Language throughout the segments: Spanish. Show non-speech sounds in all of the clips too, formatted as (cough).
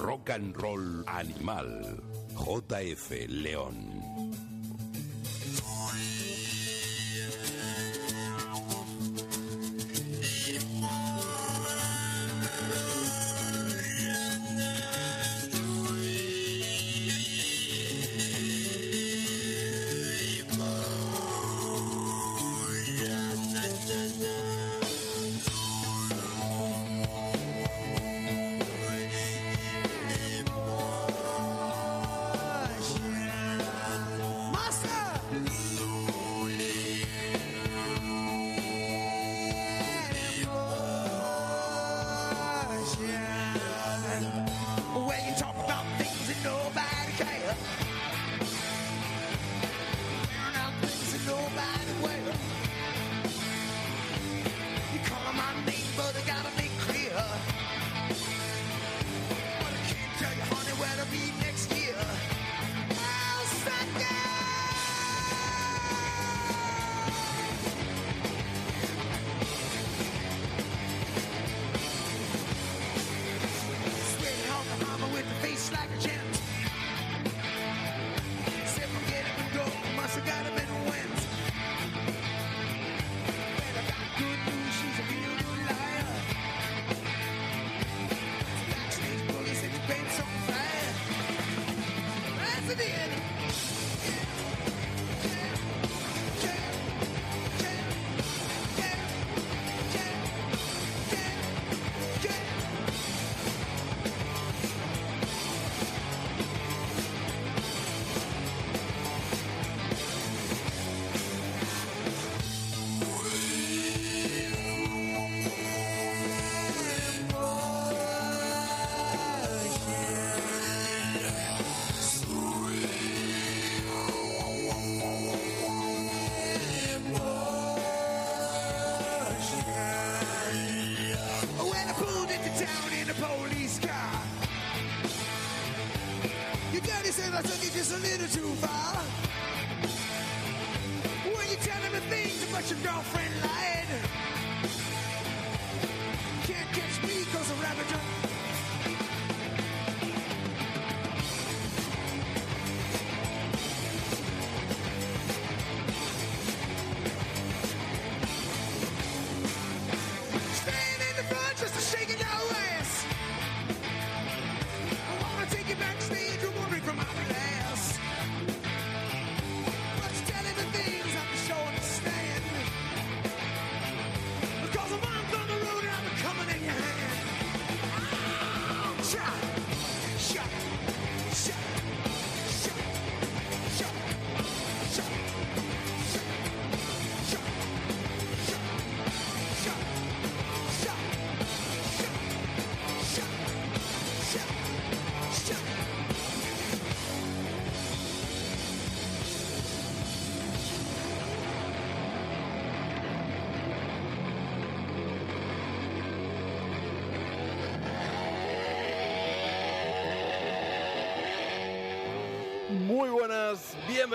Rock and Roll Animal. JF León.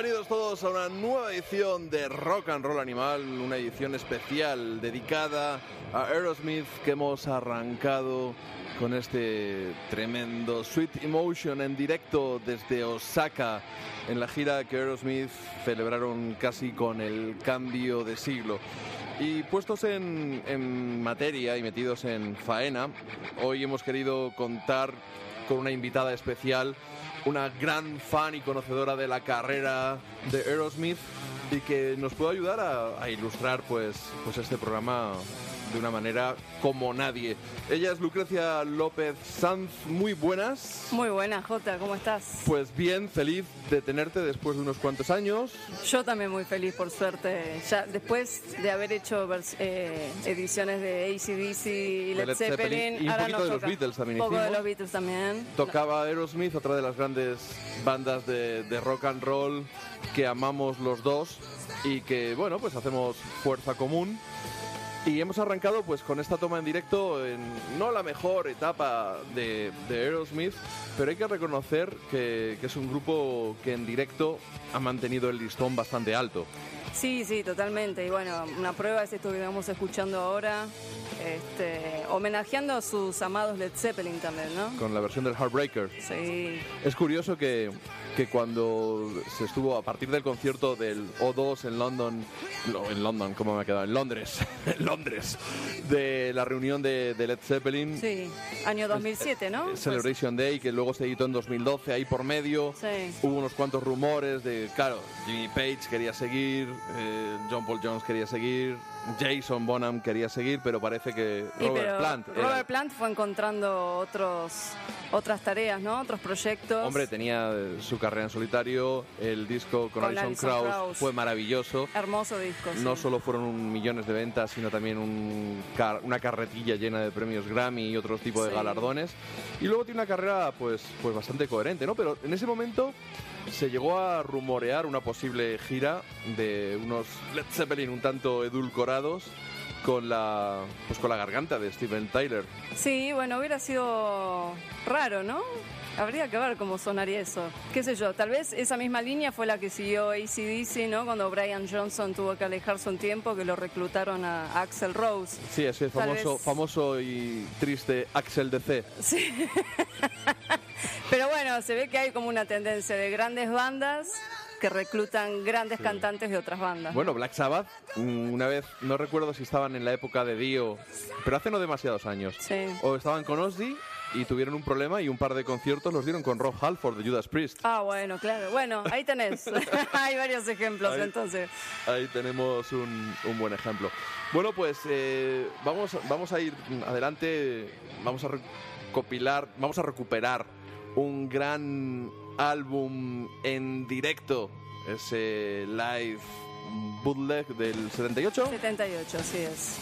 Bienvenidos todos a una nueva edición de Rock and Roll Animal, una edición especial dedicada a Aerosmith que hemos arrancado con este tremendo Sweet Emotion en directo desde Osaka en la gira que Aerosmith celebraron casi con el cambio de siglo. Y puestos en, en materia y metidos en faena, hoy hemos querido contar con una invitada especial, una gran fan y conocedora de la carrera de Aerosmith y que nos puede ayudar a, ilustrar pues, pues este programa de una manera como nadie. Ella es Lucrecia López Sanz, muy buenas. Muy buena, Jota, ¿cómo estás? Pues bien, feliz de tenerte después de unos cuantos años. Yo también muy feliz, por suerte. Ya después de haber hecho eh, ediciones de ACDC y Led, Led Zeppelin, Zeppelin, y un ahora poquito nos de los. Beatles también Un poco de los Beatles también. Tocaba Aerosmith, otra de las grandes bandas de, de rock and roll que amamos los dos y que, bueno, pues hacemos fuerza común. Y hemos arrancado pues con esta toma en directo en no la mejor etapa de, de Aerosmith, pero hay que reconocer que, que es un grupo que en directo ha mantenido el listón bastante alto. Sí, sí, totalmente. Y bueno, una prueba es esto que estamos escuchando ahora. Este, homenajeando a sus amados Led Zeppelin también, ¿no? con la versión del Heartbreaker. Sí. Es curioso que, que cuando se estuvo a partir del concierto del O2 en London, no, en London, ¿cómo me ha quedado? En Londres, (laughs) en Londres, de la reunión de, de Led Zeppelin, Sí, año 2007, ¿no? Pues, Celebration Day, que luego se editó en 2012, ahí por medio. Sí. Hubo unos cuantos rumores de, claro, Jimmy Page quería seguir, eh, John Paul Jones quería seguir, Jason Bonham quería seguir, pero parece que Robert Plant. era- Robert Plant fue encontrando otros, otras tareas, ¿no? Otros proyectos. Hombre, tenía eh, su carrera en solitario, el disco con, Con Alison, Krauss, Krauss. fue maravilloso. Hermoso disco. sí. No solo fueron millones de ventas, sino también un car- una carretilla llena de premios Grammy y otros tipos de Sí. galardones. Y luego tiene una carrera pues, pues bastante coherente, ¿no? Pero en ese momento se llegó a rumorear una posible gira de unos Led Zeppelin un tanto edulcorados con la pues con la garganta de Steven Tyler. Sí, bueno, hubiera sido raro, ¿no? Habría que ver cómo sonaría eso. Qué sé yo, tal vez esa misma línea fue la que siguió ACDC, ¿no? Cuando Brian Johnson tuvo que alejarse un tiempo, que lo reclutaron a Axel Rose. Sí, ese famoso, vez- famoso y triste Axel DC. Sí. (laughs) Pero bueno, se ve que hay como una tendencia de grandes bandas que reclutan grandes cantantes de otras bandas. Bueno, Black Sabbath, mm, una vez, no recuerdo si estaban en la época de Dio, pero hace no demasiados años. Sí. O estaban con Ozzy y tuvieron un problema y un par de conciertos los dieron con Rob Halford de Judas Priest. Ah, bueno, claro. Bueno, ahí tenés. (laughs) (laughs) hay varios ejemplos, Ahí. entonces. Ahí tenemos un, un buen ejemplo. Bueno, pues eh, vamos, vamos a ir adelante, vamos a recopilar, vamos a recuperar un gran álbum en directo, ese live bootleg del 78. 78, así es.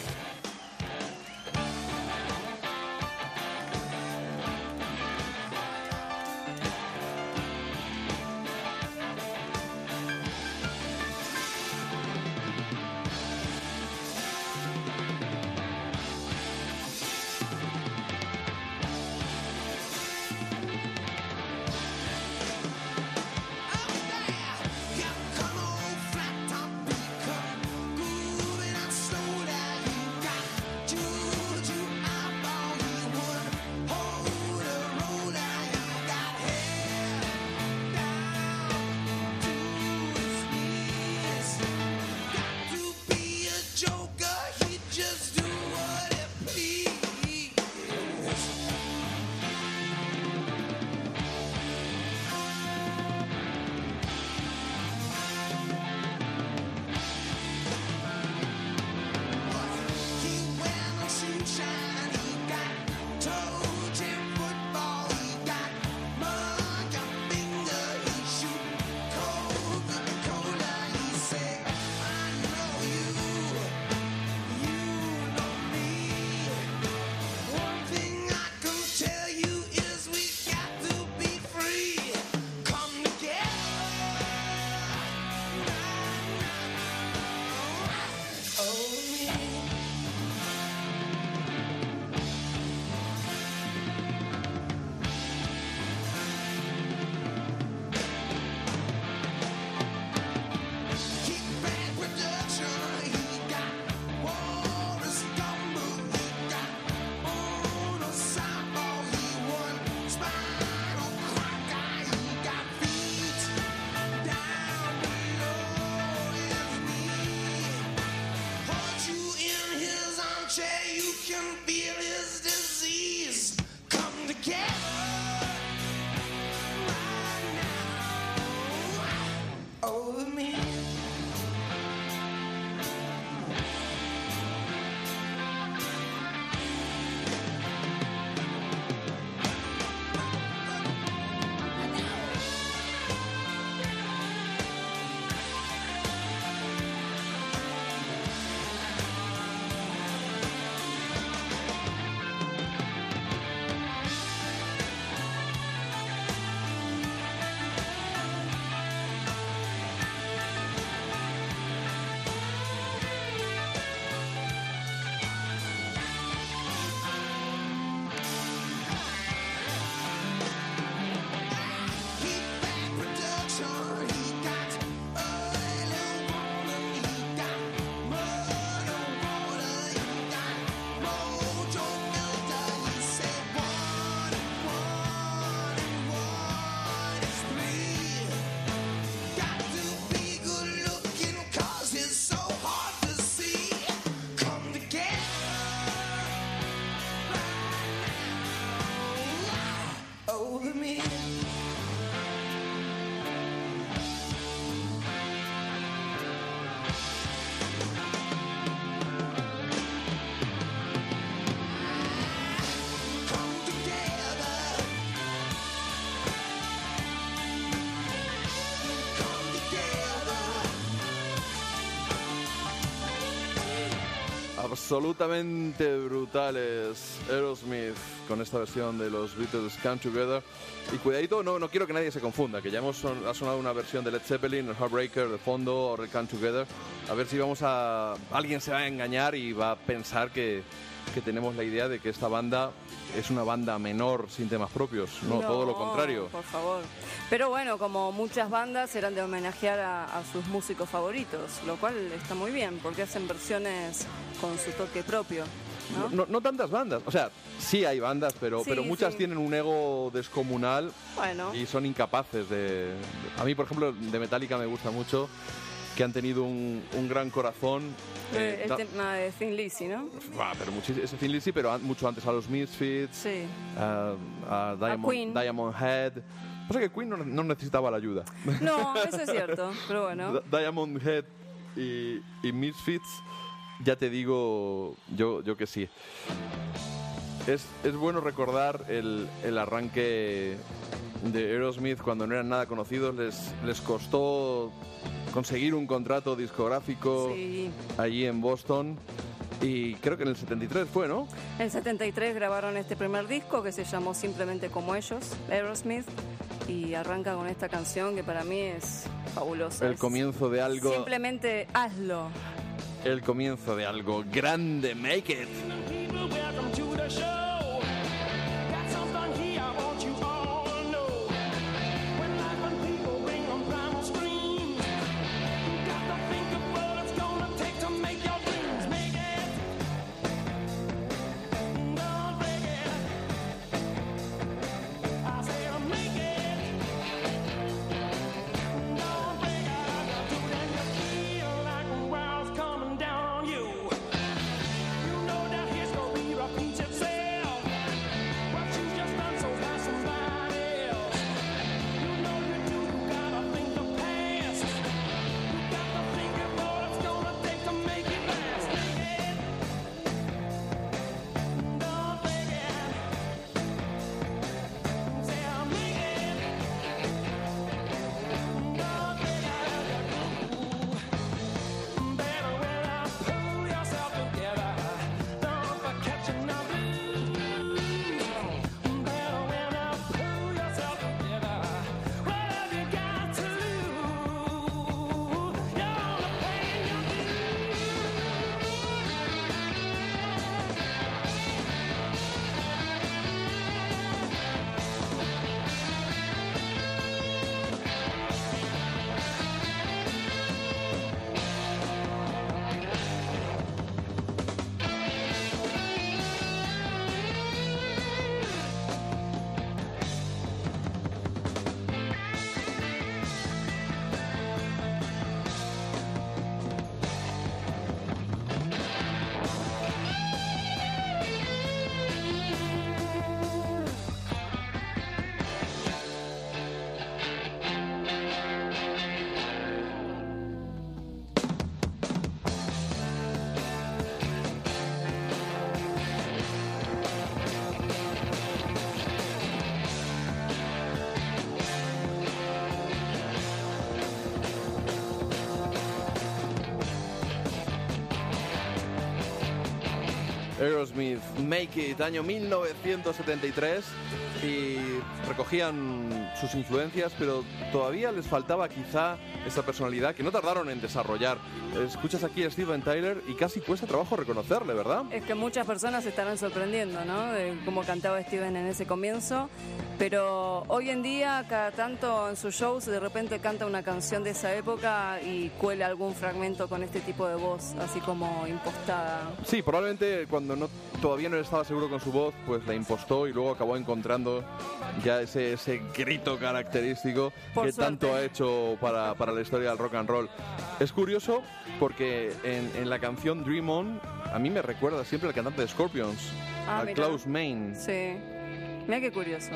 Absolutamente brutales Aerosmith con esta versión de los Beatles Come Together. Y cuidadito, no, no quiero que nadie se confunda, que ya hemos son- ha sonado una versión de Led Zeppelin, el Heartbreaker de fondo o el Come Together. A ver si vamos a... Alguien se va a engañar y va a pensar que, que tenemos la idea de que esta banda es una banda menor sin temas propios. No, todo lo contrario. Por favor. Pero bueno, como muchas bandas eran de homenajear a, a sus músicos favoritos, lo cual está muy bien, porque hacen versiones con su toque propio. ¿no? No, no tantas bandas, o sea, sí hay bandas, pero, Sí, pero muchas sí. tienen un ego descomunal Bueno, y son incapaces de... A mí, por ejemplo, de Metallica me gusta mucho que han tenido un, un gran corazón. eh, eh, el da- tema de Thin Lizzy, ¿no? Ah, pero ese Thin Lizzy, pero mucho antes a los Misfits, Sí. a, a Diamond, Queen. Diamond Head. Pasa que Queen no, no necesitaba la ayuda. No, (laughs) eso es cierto, pero bueno. Di- Diamond Head y, y Misfits, ya te digo yo, yo que sí. Es, es bueno recordar el, el arranque de Aerosmith cuando no eran nada conocidos. Les, les costó conseguir un contrato discográfico Sí. allí en Boston. Y creo que en el 73 fue, ¿no? En 73 grabaron este primer disco que se llamó simplemente como ellos, Aerosmith, y arranca con esta canción que para mí es fabulosa. El comienzo de algo. Simplemente hazlo. El comienzo de algo grande. Make it. pressure. Aerosmith, Make It, año 1973, y recogían sus influencias, pero todavía les faltaba quizá esa personalidad que no tardaron en desarrollar. Escuchas aquí a Steven Tyler y casi cuesta trabajo reconocerle, ¿verdad? Es que muchas personas se estarán sorprendiendo, ¿no? De cómo cantaba Steven en ese comienzo. Pero hoy en día, cada tanto en sus shows, de repente canta una canción de esa época y cuela algún fragmento con este tipo de voz, así como impostada. Sí, probablemente cuando no, todavía no estaba seguro con su voz, pues la impostó y luego acabó encontrando ya ese, ese grito característico Por que suerte. tanto ha hecho para, para la historia del rock and roll. Es curioso porque en, en la canción Dream On a mí me recuerda siempre al cantante de Scorpions, Ah, a. Klaus Main. Sí. Mira qué curioso.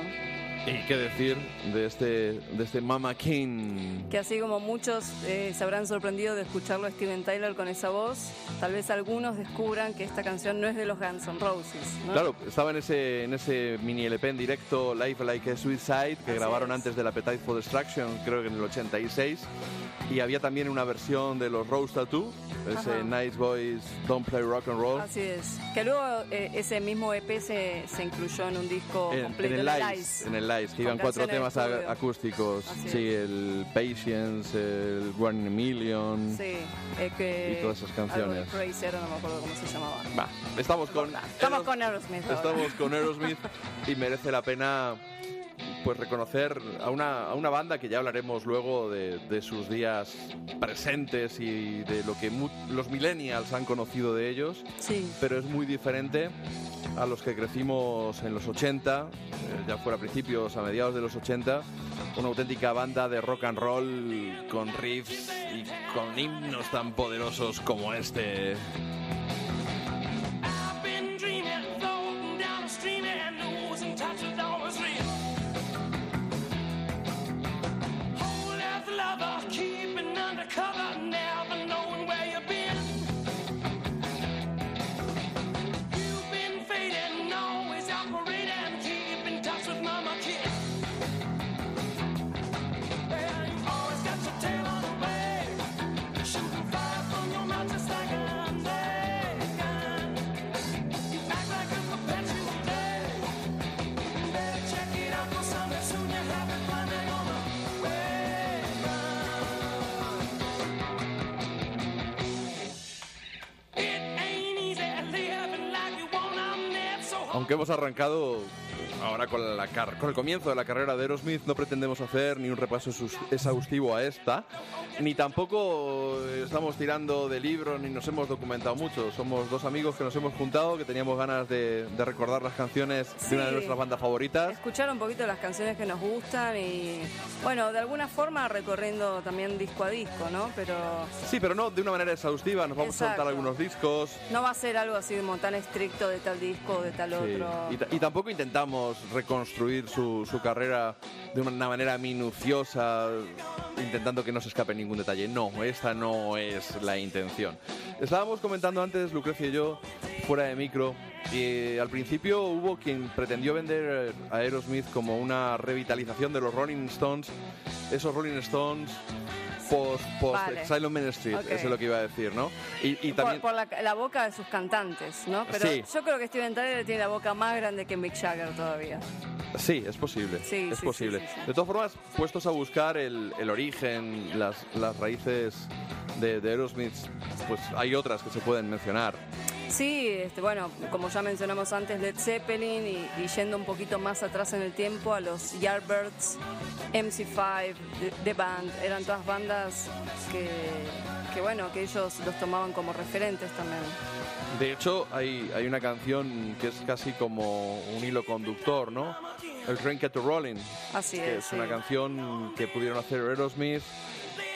Y qué decir de este, de este Mama King. Que así como muchos eh, se habrán sorprendido de escucharlo a Steven Tyler con esa voz, tal vez algunos descubran que esta canción no es de los Guns N' Roses. ¿no? Claro, estaba en ese, en ese mini LP en directo Life Like a Suicide que Así grabaron es. antes del Appetite for Destruction, creo que en el 86. Y había también una versión de los Rose Tattoo, ese. Nice Boys Don't Play Rock and Roll. Así es. Que luego eh, ese mismo EP se, se incluyó en un disco En, en completo el de Lice, en el Lice, que iban cuatro temas acústicos. Sí, el Patience, el One Million. Sí, eh, que... Y todas esas canciones. Crazy, ahora no me acuerdo cómo se llamaba. Va, estamos con Estamos con Aerosmith. Estamos con Aerosmith y merece la pena pues reconocer a una, a una banda que ya hablaremos luego de, de sus días presentes y de lo que los millennials han conocido de ellos, Sí, pero es muy diferente a los que crecimos en los 80, eh, ya fuera a principios, a mediados de los 80, una auténtica banda de rock and roll con riffs y con himnos tan poderosos como este. Aunque hemos arrancado ahora con, la car- con el comienzo de la carrera de Aerosmith, no pretendemos hacer ni un repaso exhaustivo a esta, ni tampoco estamos tirando de libros ni nos hemos documentado mucho. Somos dos amigos que nos hemos juntado, que teníamos ganas de, de recordar las canciones de una de Sí. nuestras bandas favoritas. escuchar un poquito las canciones que nos gustan y, bueno, de alguna forma recorriendo también disco a disco, ¿no? Pero Sí, pero no de una manera exhaustiva, nos vamos a Exacto. saltar algunos discos. no va a ser algo así como tan estricto de tal disco o de tal Sí. otro. Y, y tampoco intentamos reconstruir su, su carrera de una manera minuciosa, intentando que no se escape ningún detalle. No, esta no es la intención. Estábamos comentando antes, Lucrecia y yo, fuera de micro, y al principio hubo quien pretendió vender a Aerosmith como una revitalización de los Rolling Stones, esos Rolling Stones post, post Vale. Exile on Main Street, Ok. eso es lo que iba a decir, ¿no? Y, también... por la, la boca de sus cantantes, ¿no? Pero Sí. yo creo que Steven Tyler tiene la boca más grande que Mick Jagger todavía. Sí, es posible. Sí, es sí, posible. sí. De todas formas, puestos a buscar el, el origen, las, las raíces de, de Aerosmith, pues hay otras que se pueden mencionar. Sí, este, bueno, como ya mencionamos antes, Led Zeppelin y, y yendo un poquito más atrás en el tiempo a los Yardbirds, MC5, The, The Band, eran todas bandas que, que, bueno, que ellos los tomaban como referentes también. De hecho, hay, hay una canción que es casi como un hilo conductor, ¿no? El Train Rolling, Así que es. es una canción que pudieron hacer Aerosmith,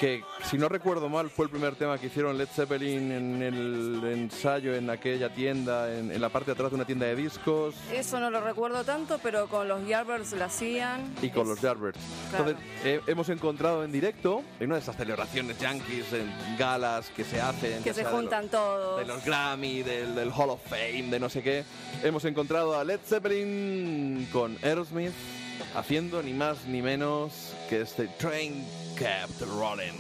que si no recuerdo mal fue el primer tema que hicieron Led Zeppelin en el ensayo en aquella tienda, en, en la parte de atrás de una tienda de discos. Eso no lo recuerdo tanto, pero con los Yardbirds lo hacían. y con Es- los Yardbirds. Claro. Entonces, eh, hemos encontrado en directo, en una de esas celebraciones yankees, en galas que se hacen, que se sea de juntan los- todos. De los Grammy, del, del Hall of Fame, de no sé qué. Hemos encontrado a Led Zeppelin con Aerosmith haciendo ni más ni menos que este Train Kept Rolling.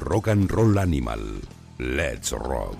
Rock and Roll Animal. Let's rock.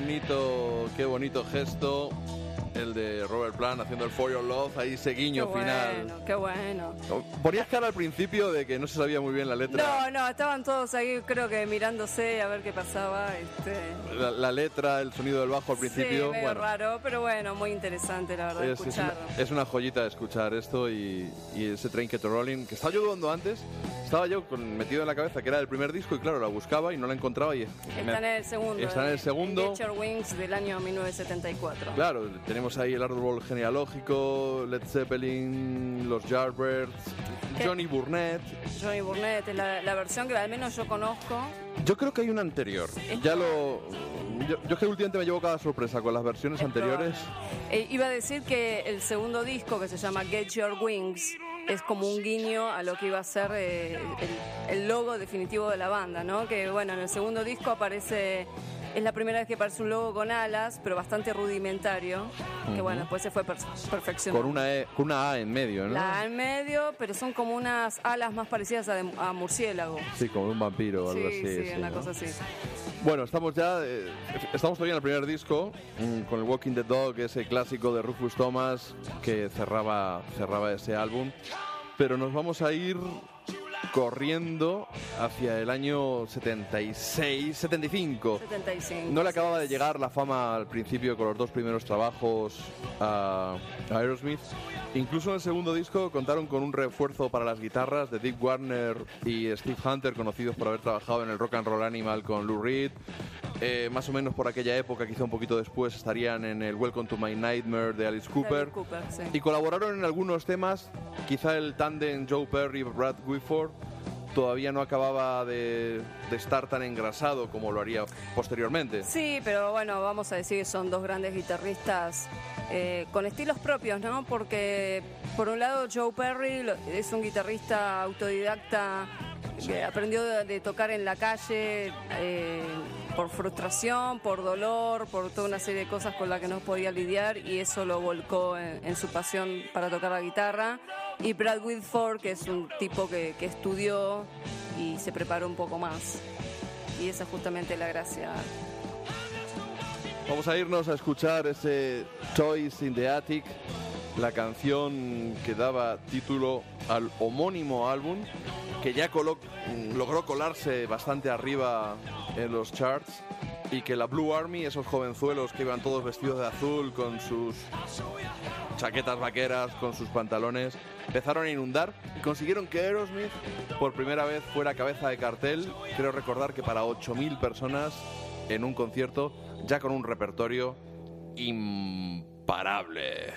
Bonito, qué bonito gesto el de Robert Plant haciendo el For Your Love, ahí ese Qué guiño final. bueno, qué bueno. Ponías cara al principio de que no se sabía muy bien la letra. No, no, estaban todos ahí, creo que mirándose a ver qué pasaba. Este, La, la letra, el sonido del bajo al principio. sí, medio bueno, raro, pero bueno, muy interesante la verdad es, es una, escucharlo. es una joyita escuchar esto y, y ese Train Kept Rolling, que estaba yo dudando antes, estaba yo con- metido en la cabeza que era el primer disco y claro, la buscaba y no la encontraba y Está en el segundo. Está en el eh, segundo. Get Your Wings del año 1974. Claro, tenemos ahí el árbol genealógico, Led Zeppelin, los Yardbirds. Johnny Burnett. Johnny Burnett es la, la versión que al menos yo conozco. Yo creo que hay una anterior. Ya lo. Yo, yo es que últimamente me llevo cada sorpresa con las versiones Es anteriores. Eh, iba a decir que el segundo disco, que se llama Get Your Wings, es como un guiño a lo que iba a ser eh, el, el logo definitivo de la banda, ¿no? Que bueno, en el segundo disco aparece, es la primera vez que aparece un logo con alas, pero bastante rudimentario, que bueno, después se fue per- perfeccionando. Con una, E- con una A en medio, ¿no? La A en medio, pero son como unas alas más parecidas a, de- a murciélago. Sí, como un vampiro o algo sí, así. sí, sí, una ¿no? cosa así. Bueno, estamos ya. eh, estamos todavía en el primer disco, mm, con el Walking the Dog, ese clásico de Rufus Thomas que cerraba, cerraba ese álbum. Pero nos vamos a ir corriendo hacia el año 76, 75. 75. No le acababa de llegar la fama al principio con los dos primeros trabajos a, a Aerosmith. Incluso en el segundo disco contaron con un refuerzo para las guitarras de Dick Warner y Steve Hunter, conocidos por haber trabajado en el Rock and Roll Animal con Lou Reed. Eh, más o menos por aquella época, quizá un poquito después, estarían en el Welcome to My Nightmare de Alice Cooper. Cooper, sí. Y colaboraron en algunos temas, quizá el tándem Joe Perry y Brad Whitford todavía no acababa de, estar tan engrasado como lo haría posteriormente. Sí, pero bueno, vamos a decir que son dos grandes guitarristas eh, con estilos propios, ¿no? Porque por un lado Joe Perry es un guitarrista autodidacta que aprendió de, de tocar en la calle eh, por frustración, por dolor, por toda una serie de cosas con las que no podía lidiar y eso lo volcó en, su pasión para tocar la guitarra. Y Brad Whitford, que es un tipo que, que estudió y se preparó un poco más. Y esa es justamente la gracia Vamos a irnos a escuchar ese Toys in the Attic, la canción que daba título al homónimo álbum, que ya mm, logró colarse bastante arriba en los charts y que la Blue Army, esos jovenzuelos que iban todos vestidos de azul con sus chaquetas vaqueras, con sus pantalones, empezaron a inundar y consiguieron que Aerosmith por primera vez fuera cabeza de cartel, creo recordar que para 8.000 personas en un concierto, ya con un repertorio imparable.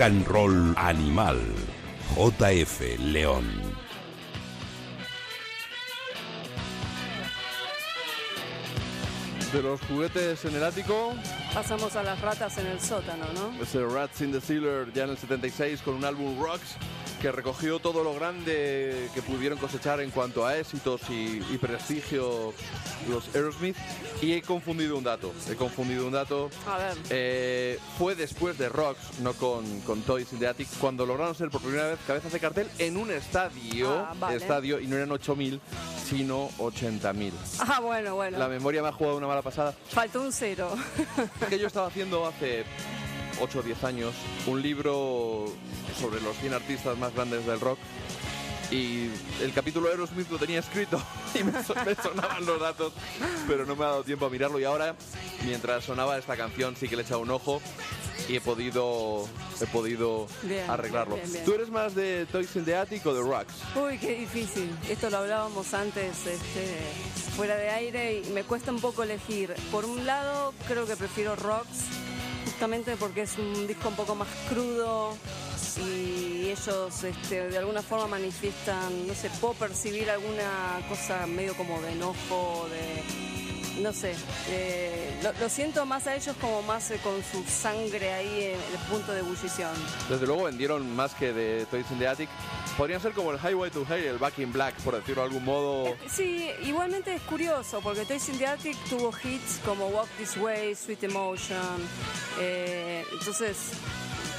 Rock and Roll Animal. JF León. De los juguetes en el ático, Pasamos a las ratas en el sótano, ¿no? ese Rats in the Cellar ya en el 76 con un álbum Rocks que recogió todo lo grande que pudieron cosechar en cuanto a éxitos y, y prestigio los Aerosmith. Y he confundido un dato, he confundido un dato. A ver. Eh, fue después de Rocks, no con, con Toys in the Attic, cuando lograron ser por primera vez cabezas de cartel en un estadio, Ah, vale. estadio y no eran 8.000, sino 80.000. Ah, bueno, bueno. La memoria me ha jugado una mala pasada. Faltó un cero. que yo estaba haciendo hace 8 o 10 años un libro sobre los 100 artistas más grandes del rock y el capítulo de Aerosmith lo tenía escrito (laughs) y me, so- me sonaban los datos, pero no me ha dado tiempo a mirarlo y ahora, mientras sonaba esta canción, sí que le he echado un ojo y he podido, he podido Bien, arreglarlo. bien, bien. ¿Tú eres más de Toys in the Attic o de Rocks? Uy, qué difícil. Esto lo hablábamos antes este, fuera de aire y me cuesta un poco elegir. Por un lado, creo que prefiero Rocks, justamente porque es un disco un poco más crudo y ellos este, de alguna forma manifiestan, no sé, puedo percibir alguna cosa medio como de enojo, de... No sé, eh, lo, lo siento más a ellos como más eh, con su sangre ahí en el punto de ebullición. Desde luego vendieron más que de Toys in the Attic. Podrían ser como el Highway to Hell, el Back in Black, por decirlo de algún modo. Eh, Sí, igualmente es curioso porque Toys in the Attic tuvo hits como Walk This Way, Sweet Emotion. eh, entonces,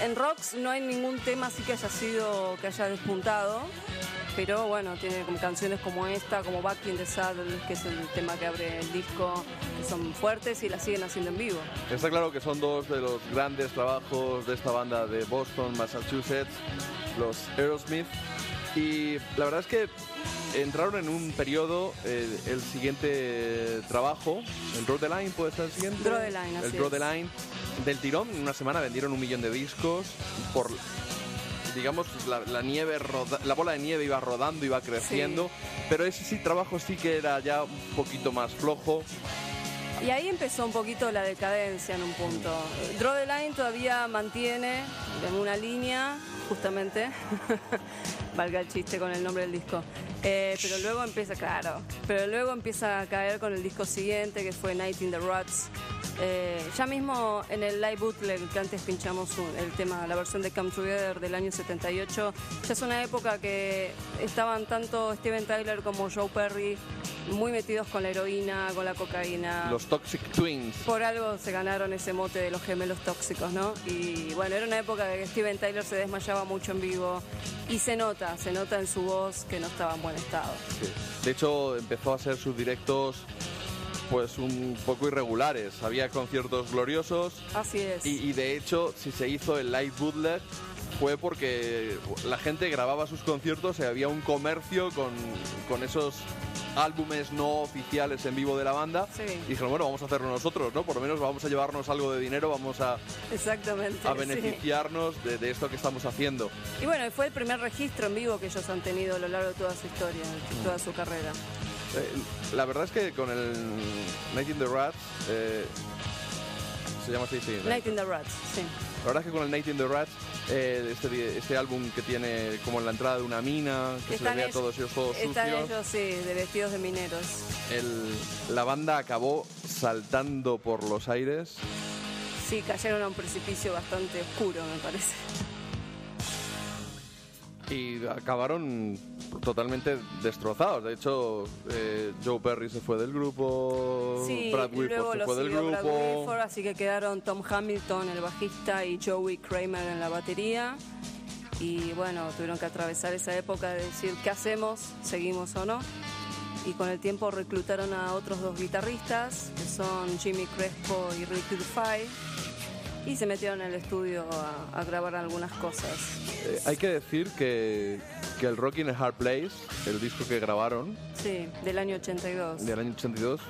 en Rocks no hay ningún tema así que haya sido, que haya despuntado. Pero bueno, tiene canciones como esta, como Back in the Saddle, que es el tema que abre el disco, que son fuertes y la siguen haciendo en vivo. Está claro que son dos de los grandes trabajos de esta banda de Boston, Massachusetts, los Aerosmith. Y la verdad es que entraron en un periodo, eh, el siguiente trabajo, el Draw the Line, ¿puede ser el siguiente? Draw the Line, El así Draw es. the Line. Del tirón, en una semana vendieron un millón de discos por... Digamos, la, la nieve, roda- la bola de nieve iba rodando, iba creciendo, pero ese sí trabajo sí que era ya un poquito más flojo. Y ahí empezó un poquito la decadencia en un punto. Draw the Line todavía mantiene en una línea, justamente, (laughs) valga el chiste con el nombre del disco. Eh, pero luego empieza, claro, pero luego empieza a caer con el disco siguiente, que fue Night in the Ruts. Eh, ya mismo en el live bootleg que antes pinchamos un- el tema, la versión de Come Together del año 78, ya es una época que estaban tanto Steven Tyler como Joe Perry muy metidos con la heroína, con la cocaína. Los Toxic Twins. Por algo se ganaron ese mote de los gemelos tóxicos, ¿no? Y bueno, era una época de que Steven Tyler se desmayaba mucho en vivo y se nota, se nota en su voz que no estaba en buen estado. Sí. De hecho, empezó a hacer sus directos pues un poco irregulares. Había conciertos gloriosos Así es. y, y de hecho, si se hizo el live bootleg fue porque la gente grababa sus conciertos y había un comercio con, con esos álbumes no oficiales en vivo de la banda Sí. y dijeron, bueno, vamos a hacerlo nosotros, ¿no? Por lo menos vamos a llevarnos algo de dinero, vamos a, Exactamente. a sí. beneficiarnos de, de esto que estamos haciendo. Y bueno, fue el primer registro en vivo que ellos han tenido a lo largo de toda su historia, de toda su carrera. Eh, la verdad es que con el in the Rats, eh, se llama así, sí. Night in the Rats, sí. La verdad es que con el Night in the Rats, eh, este, este álbum que tiene como en la entrada de una mina, que se le Están ve a ellos- todos ojos Están sucios, ellos, sí, de vestidos de mineros. el- la banda acabó saltando por los aires. Sí, cayeron a un precipicio bastante oscuro, me parece. Y acabaron totalmente destrozados. De hecho, eh, Joe Perry se fue del grupo, Sí, Brad Whitford se fue del grupo. Whitford, así que quedaron Tom Hamilton, el bajista, y Joey Kramer en la batería. Y bueno, tuvieron que atravesar esa época de decir, ¿qué hacemos? ¿Seguimos o no? Y con el tiempo reclutaron a otros dos guitarristas, que son Jimmy Crespo y Ricky Dufay, y se metieron en el estudio a, a grabar algunas cosas. Eh, hay que decir que, que el Rock in a Hard Place, el disco que grabaron Sí, del año 82. del año 82,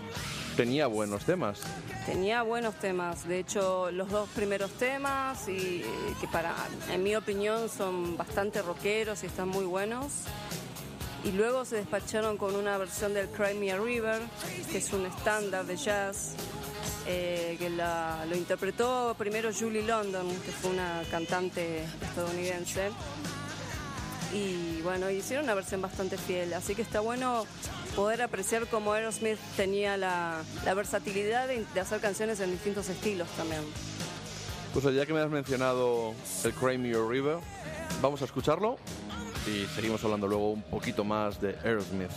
tenía buenos temas. Tenía buenos temas, de hecho los dos primeros temas y eh, que para, en mi opinión, son bastante rockeros y están muy buenos. Y luego se despacharon con una versión del Cry Me a River, que es un estándar de jazz. Eh, que la- lo interpretó primero Julie London, que fue una cantante estadounidense. Y bueno, hicieron una versión bastante fiel, así que está bueno poder apreciar cómo Aerosmith tenía la, la versatilidad de, de hacer canciones en distintos estilos también. Pues ya que me has mencionado el Crimea River, vamos a escucharlo y seguimos hablando luego un poquito más de Aerosmith.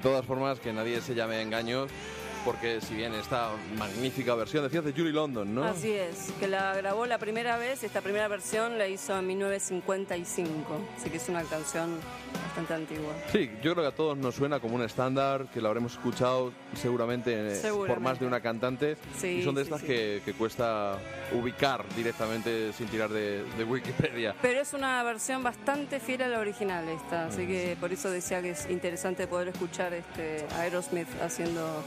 De todas formas, que nadie se llame engaños, porque si bien esta magnífica versión, decías de Julie London, ¿no? Así es, que la grabó la primera vez, esta primera versión la hizo en 1955, así que es una canción bastante antigua. Sí, yo creo que a todos nos suena como un estándar, que lo habremos escuchado seguramente, eh, Seguramente. por más de una cantante. Sí, y son de sí, estas sí. Que, que cuesta ubicar directamente sin tirar de, de Wikipedia. Pero es una versión bastante fiel a la original esta, así que por eso decía que es interesante poder escuchar este Aerosmith haciendo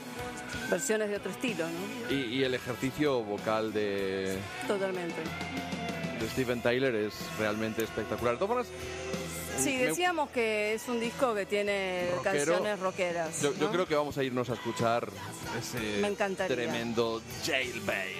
versiones de otro estilo, ¿no? Y, y el ejercicio vocal de, Totalmente. de Steven Tyler es realmente espectacular. Todas formas, Sí, me- decíamos que es un disco que tiene Rockero. canciones rockeras. yo, creo que vamos a irnos a escuchar ese Me tremendo Jailbait.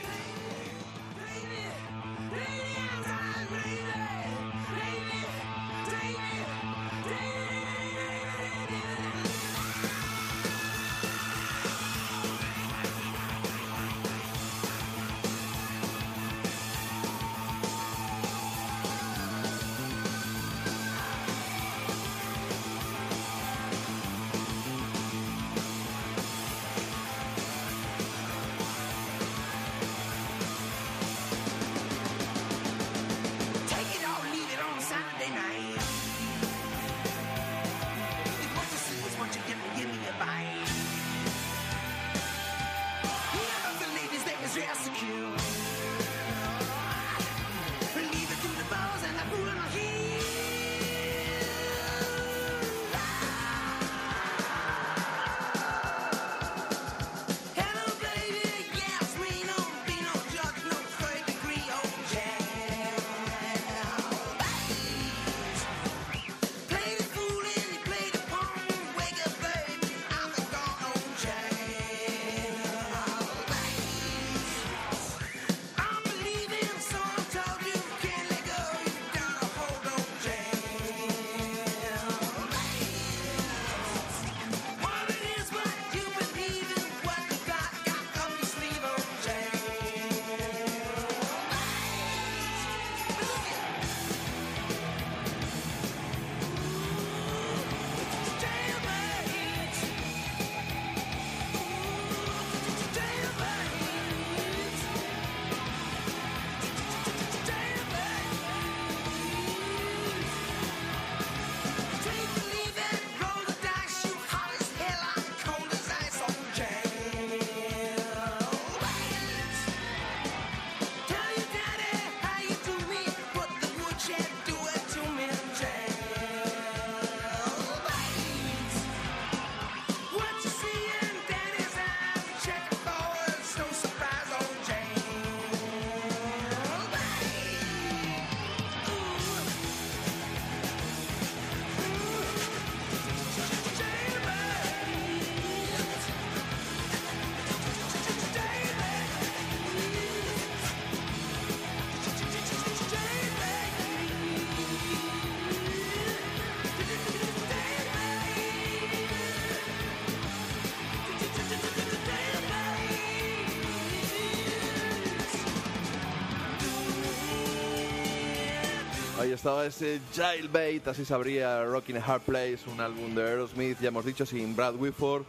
Estaba ese Jailbait, así se abría Rockin' a Hard Place, un álbum de Aerosmith, ya hemos dicho, sin Brad Whitford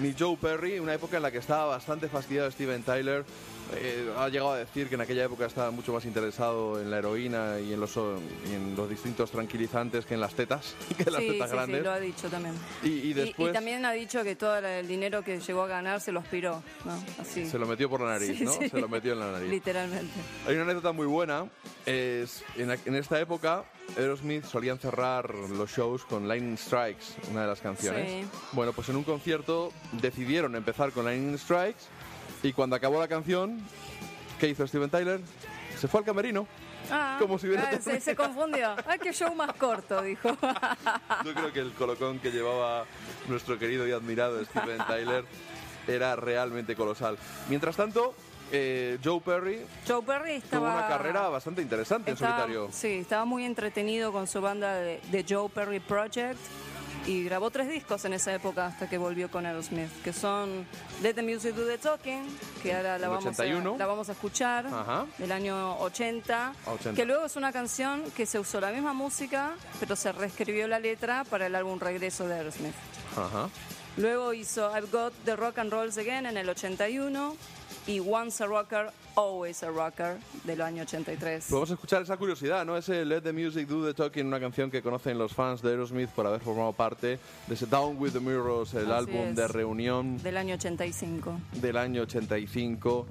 ni Joe Perry, una época en la que estaba bastante fastidiado Steven Tyler. Eh, ha llegado a decir que en aquella época estaba mucho más interesado en la heroína y en los, y en los distintos tranquilizantes que en las tetas, (laughs) que en las sí, tetas sí, grandes. sí, lo ha dicho también. Y, y Y- después y, también ha dicho que todo el dinero que llegó a ganar se lo aspiró, ¿no? Así. se lo metió por la (laughs) nariz, Sí, ¿no? Se lo metió en la nariz. Literalmente. Hay una anécdota muy buena. Es, en, en esta época, Aerosmith solían cerrar los shows con Lightning Strikes, una de las canciones. Sí. Bueno, pues en un concierto decidieron empezar con Lightning Strikes y cuando acabó la canción, ¿qué hizo Steven Tyler? Se fue al camerino. Ah, Como si hubiera ah, se, se confundió. ¡Ay, qué show más corto! Dijo. (laughs) Yo creo que el colocón que llevaba nuestro querido y admirado Steven Tyler era realmente colosal. Mientras tanto, eh, Joe Perry Joe Perry estaba... tuvo una carrera bastante interesante en estaba- solitario. Sí, estaba muy entretenido con su banda de, de Joe Perry Project y grabó tres discos en esa época hasta que volvió con Aerosmith, que son Let the Music Do the Talking, que ahora la, vamos a, 81. la vamos a escuchar, Ajá. del año 80, 80. que luego es una canción que se usó la misma música, pero se reescribió la letra para el álbum Regreso de Aerosmith. Ajá. Luego hizo I've Got the Rock and Rolls Again en el 81 y Once a Rocker, Always a Rocker del año 83. Podemos escuchar esa curiosidad, ¿no? Ese Let the Music Do the Talking, una canción que conocen los fans de Aerosmith por haber formado parte de ese Down with the Mirrors, el Así álbum es. de reunión Del año 85. del año 85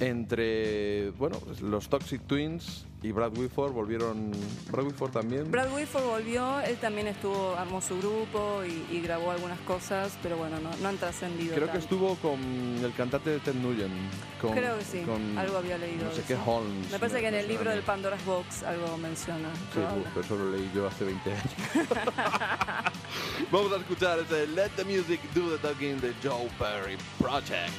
entre, bueno, pues los Toxic Twins y Brad Whitford volvieron... Brad Whitford también. Brad Whitford volvió, él también estuvo, armó su grupo y, y grabó algunas cosas, pero bueno, no, no han trascendido. Creo que estuvo con el cantante de Ted Nugent. Con, Creo que sí, con algo había leído. No sé qué. Holmes. Me parece que en el libro del Pandora's Box algo menciona. Sí, pero eso lo leí yo hace 20 años. (laughs) Vamos a escuchar ese Let the Music Do the Talking de Joe Perry Project.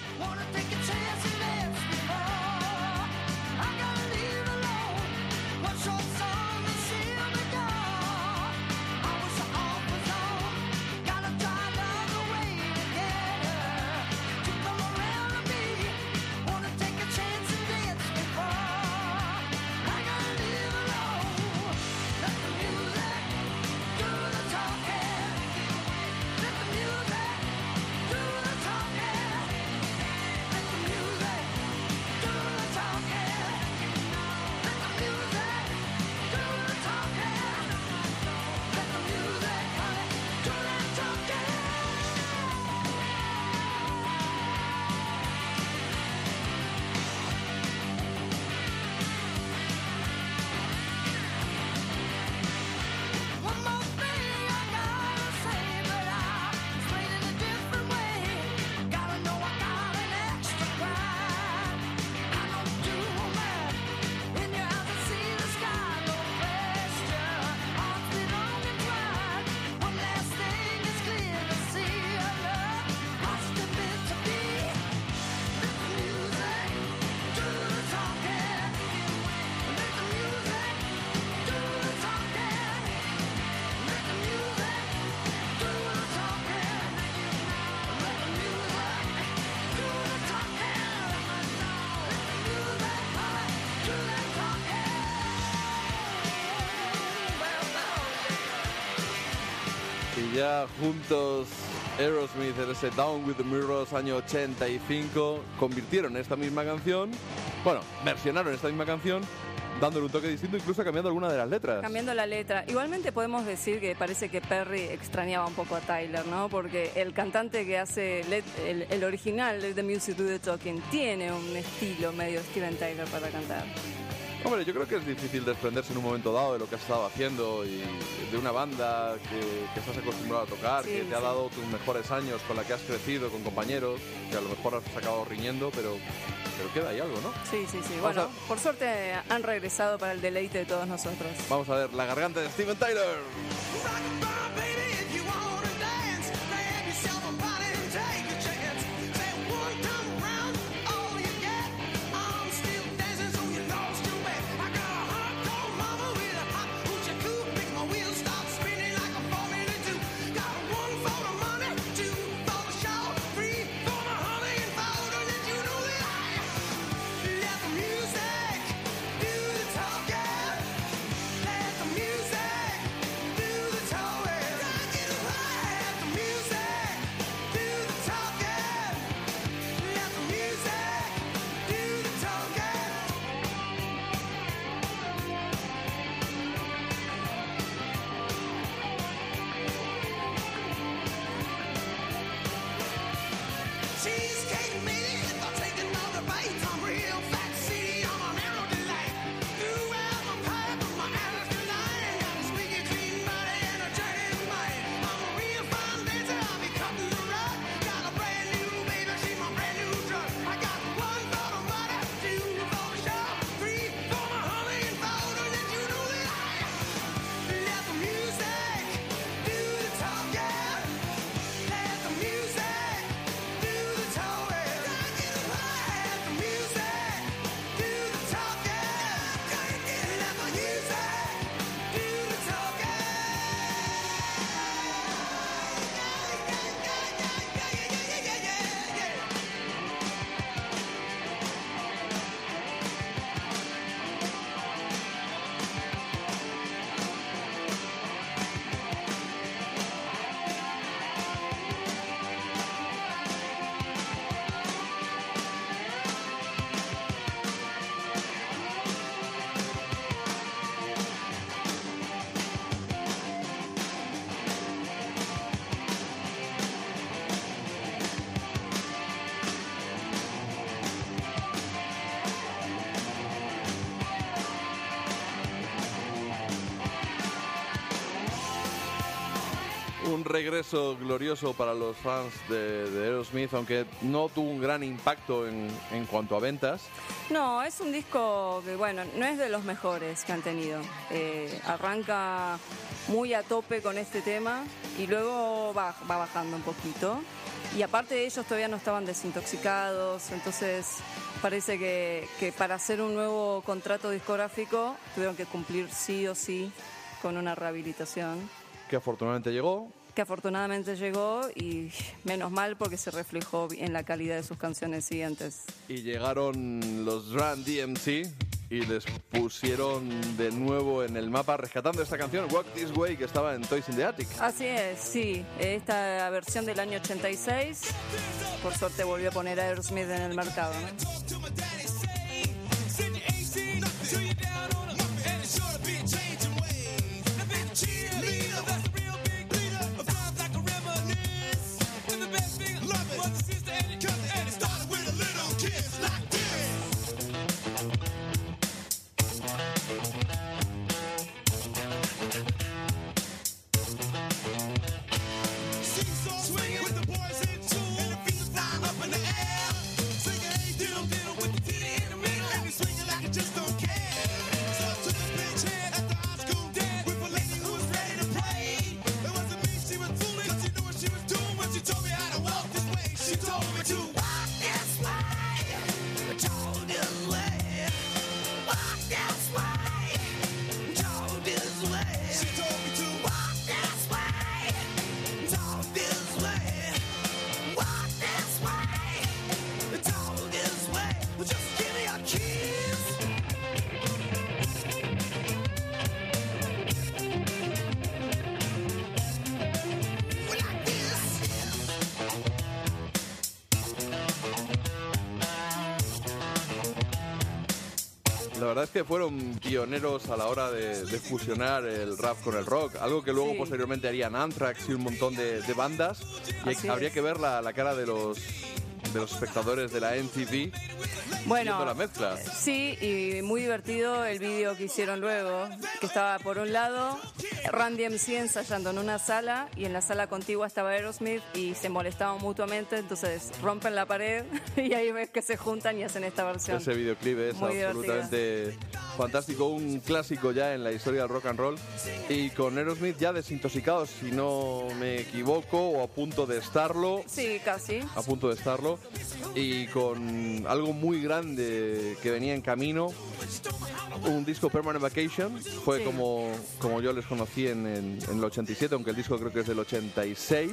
Juntos Aerosmith en ese Down with the Mirrors año 85 convirtieron esta misma canción, bueno, versionaron esta misma canción dándole un toque distinto, incluso cambiando alguna de las letras. Cambiando la letra. Igualmente podemos decir que parece que Perry extrañaba un poco a Tyler, ¿no? Porque el cantante que hace Let- el, original de The Music Do the Talking tiene un estilo medio Steven Tyler para cantar. Hombre, yo creo que es difícil desprenderse en un momento dado de lo que has estado haciendo y de una banda que, que estás acostumbrado a tocar, Sí, que te ha dado tus mejores años, con la que has crecido, con compañeros, que a lo mejor has acabado riñendo, pero, pero queda ahí algo, ¿no? Sí, sí, sí. Vamos Bueno, a- por suerte han regresado para el deleite de todos nosotros. Vamos a ver la garganta de Steven Tyler. Regreso glorioso para los fans de, de Aerosmith, aunque no tuvo un gran impacto en, en cuanto a ventas. No, es un disco que, bueno, no es de los mejores que han tenido. Eh, arranca muy a tope con este tema y luego va, va bajando un poquito. Y aparte de ellos todavía no estaban desintoxicados, entonces parece que, que para hacer un nuevo contrato discográfico tuvieron que cumplir sí o sí con una rehabilitación que afortunadamente llegó. Que afortunadamente llegó y menos mal porque se reflejó en la calidad de sus canciones siguientes. Y llegaron los Run DMC y les pusieron de nuevo en el mapa rescatando esta canción, Walk This Way, que estaba en Toys in the Attic. Así es, sí. Esta versión del año 86, por suerte volvió a poner a Aerosmith en el mercado. ¿no? Que fueron pioneros a la hora de, de fusionar el rap con el rock, algo que luego Sí. posteriormente harían Anthrax y un montón de, de bandas. Y Así habría es. que ver la, la cara de los, de los espectadores de la MTV Bueno, la mezcla. sí, y muy divertido el vídeo que hicieron luego, que estaba por un lado Randy MC ensayando en una sala y en la sala contigua estaba Aerosmith y se molestaban mutuamente, entonces rompen la pared (laughs) y ahí ves que se juntan y hacen esta versión. Ese videoclip es Muy absolutamente fantástico, un clásico ya en la historia del rock and roll. Y con Aerosmith ya desintoxicados, si no me equivoco, o a punto de estarlo. Sí, casi. A punto de estarlo. Y con algo muy grande que venía en camino. Un disco Permanent Vacation. Fue Sí. como, como yo les conocí en, en- en el 87, aunque el disco creo que es del 86.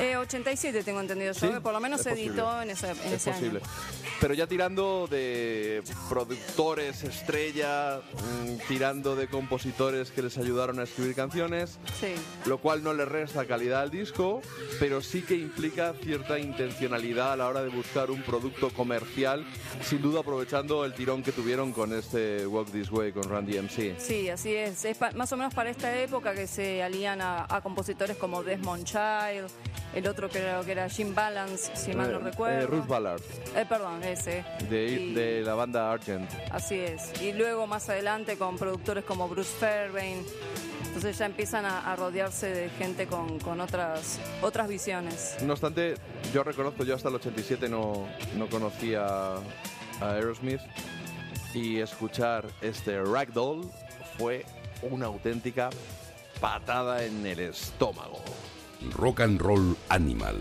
Eh, 87 tengo entendido yo, Sí, que por lo menos se editó en ese, en Es ese posible. año. Pero ya tirando de productores estrella, mm, tirando de compositores que les ayudaron a escribir canciones, Sí. lo cual no le resta calidad al disco, pero sí que implica cierta intencionalidad a la hora de buscar un producto comercial, sin duda aprovechando el tirón que tuvieron con este Walk This Way con Randy MC. Sí, así es. Es más o menos para esta época que se alían a, a compositores como Desmond Child, el otro creo que era Jim Balance, si mal no Eh, recuerdo. eh, Ruth Ballard, Eh, perdón, ese. de, Y- de la banda Argent. Así es. Y luego más adelante con productores como Bruce Fairbairn. Entonces ya empiezan a, a rodearse de gente con, con otras, otras visiones. No obstante, yo reconozco, yo hasta el 87 no, no conocía a Aerosmith y escuchar este Ragdoll fue una auténtica patada en el estómago. Rock and Roll Animal.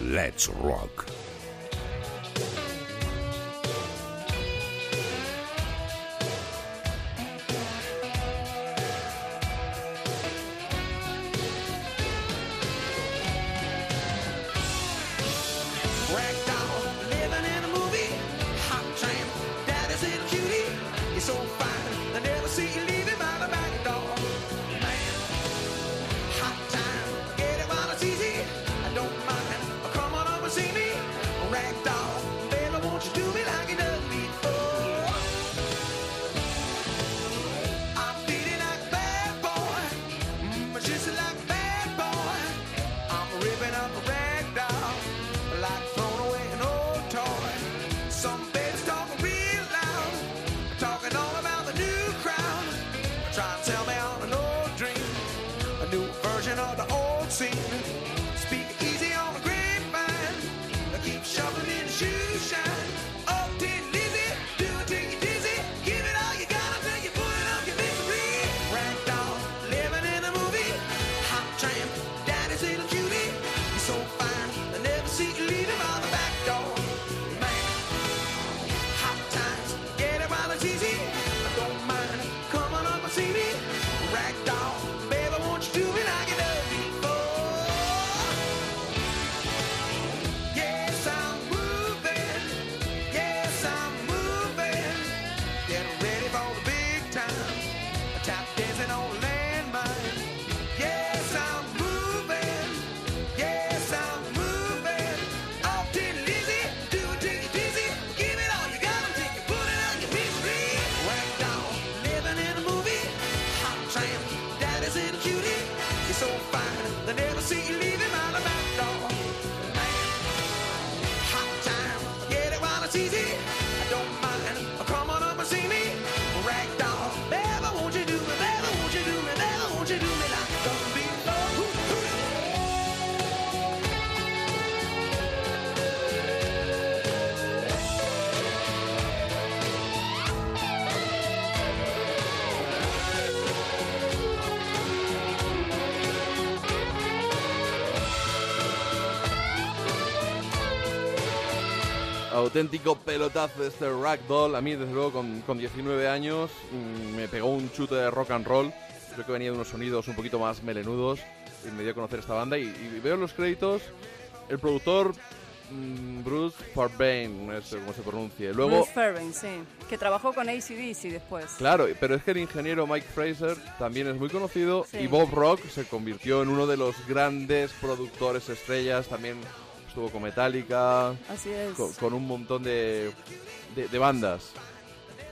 Let's Rock. Auténtico pelotazo de este Ragdoll. A mí, desde luego, con, con 19 años, mm, me pegó un chute de rock and roll. Creo que venía de unos sonidos un poquito más melenudos y me dio a conocer esta banda. Y, y veo los créditos el productor mm, Bruce Farbain, no sé cómo se pronuncie. Luego, Bruce Fairbairn, sí. Que trabajó con ACDC después. Claro, pero es que el ingeniero Mike Fraser también es muy conocido Sí. y Bob Rock se convirtió en uno de los grandes productores estrellas. También estuvo con Metallica, Así es. con, con un montón de, de- de bandas.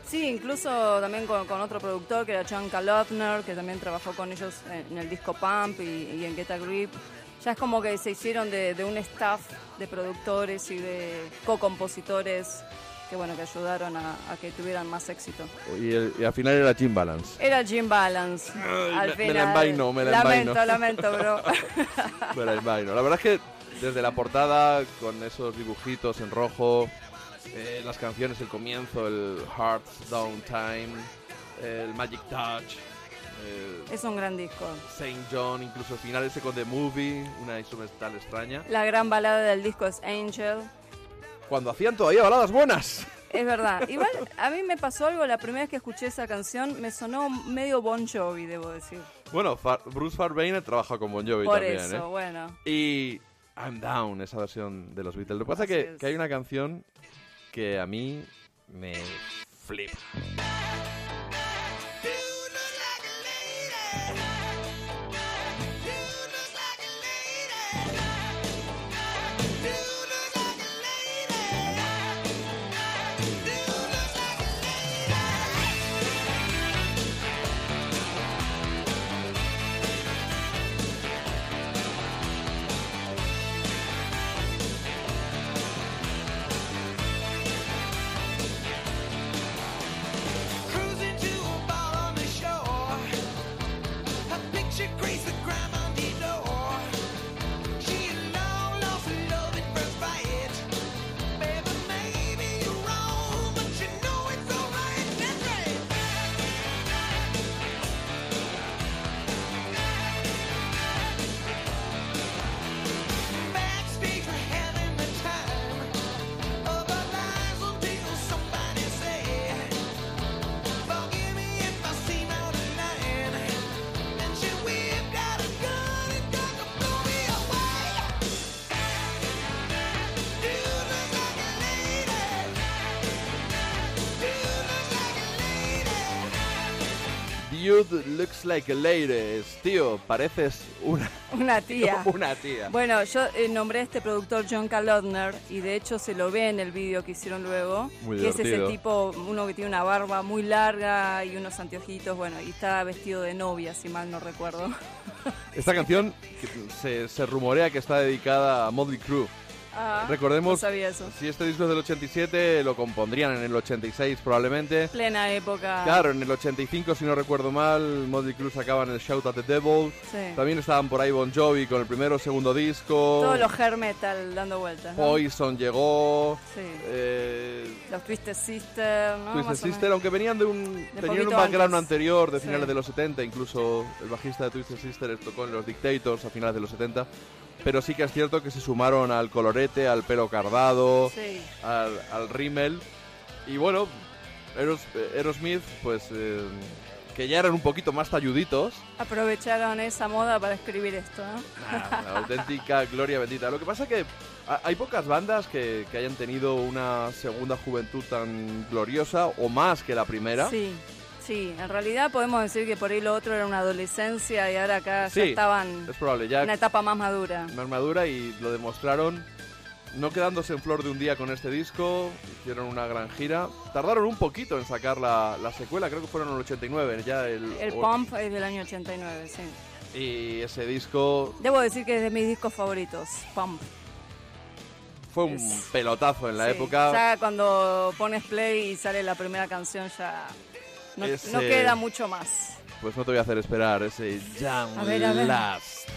Sí, incluso también con, con otro productor que era John Kalotner, que también trabajó con ellos en, en el disco Pump y, y en Get a Grip. Ya es como que se hicieron de, de un staff de productores y de co-compositores que bueno que ayudaron a, a que tuvieran más éxito. Y, el- y al final era Jim Balance. Era Jim Balance. al me- me final. la envaino, me la lamento, envaino. lamento, bro. (laughs) Me la imagino. La verdad es que desde la portada, con esos dibujitos en rojo, eh, las canciones, el comienzo, el Hearts Down Time, el Magic Touch, eh, es un gran disco. Saint John, incluso el final ese con The Movie, una instrumental extraña. La gran balada del disco es Angel. Cuando hacían todavía baladas buenas. Es verdad. (laughs) Igual a mí me pasó algo la primera vez que escuché esa canción, me sonó medio Bon Jovi, debo decir. Bueno, Far- Bruce Farbain trabaja con Bon Jovi Por también, eso, ¿eh? bueno. Y I'm Down, esa versión de los Beatles. Lo que pasa que, es. que hay una canción que a mí me flipa. Like lady. Tío, pareces una, (laughs) Una tía. una tía. Bueno, yo eh, nombré a este productor John Kalodner y de hecho se lo ve en el vídeo que hicieron luego. Muy que es ese divertido. tipo, uno que tiene una barba muy larga y unos anteojitos, bueno, y está vestido de novia, si mal no recuerdo. Esta canción (laughs) se, se rumorea que está dedicada a Motley Crue. Ah, Recordemos, No sabía eso. si este disco es del 87, lo compondrían en el 86 probablemente. Plena época. Claro, en el 85, si no recuerdo mal, Motley Crue sacaban el Shout at the Devil. Sí. También estaban por ahí Bon Jovi con el primero o segundo disco. Todos los hair metal dando vueltas. ¿no? Poison llegó. Sí. eh, Los Twisted Sister, ¿no? Twisted Sister, aunque venían de un, tenían un background antes. anterior de Sí. finales de los 70, incluso el bajista de Twisted Sister tocó en los Dictators a finales de los 70, pero sí que es cierto que se sumaron al colorete, al pelo cardado, Sí. al, al rímel, y bueno, Aeros- Aerosmith, pues eh, que ya eran un poquito más talluditos, Aprovecharon esa moda para escribir esto, ¿no? Nah, la auténtica (laughs) gloria bendita. Lo que pasa que ha- hay pocas bandas que, que hayan tenido una segunda juventud tan gloriosa o más que la primera. Sí, sí. En realidad podemos decir que por ahí lo otro era una adolescencia y ahora acá Sí, ya estaban Es probable, ya una etapa más madura. una armadura y lo demostraron no quedándose en flor de un día con este disco, hicieron una gran gira. Tardaron un poquito en sacar la, la secuela, creo que fueron en el 89 ya el, El Pump es del año 89, sí. y ese disco Debo decir que es de mis discos favoritos, Pump. fue un Es- pelotazo en la Sí, época. Ya cuando pones play y sale la primera canción ya no, Ese- no queda mucho más. Pues no te voy a hacer esperar ese Jam A ver, a ver. Last.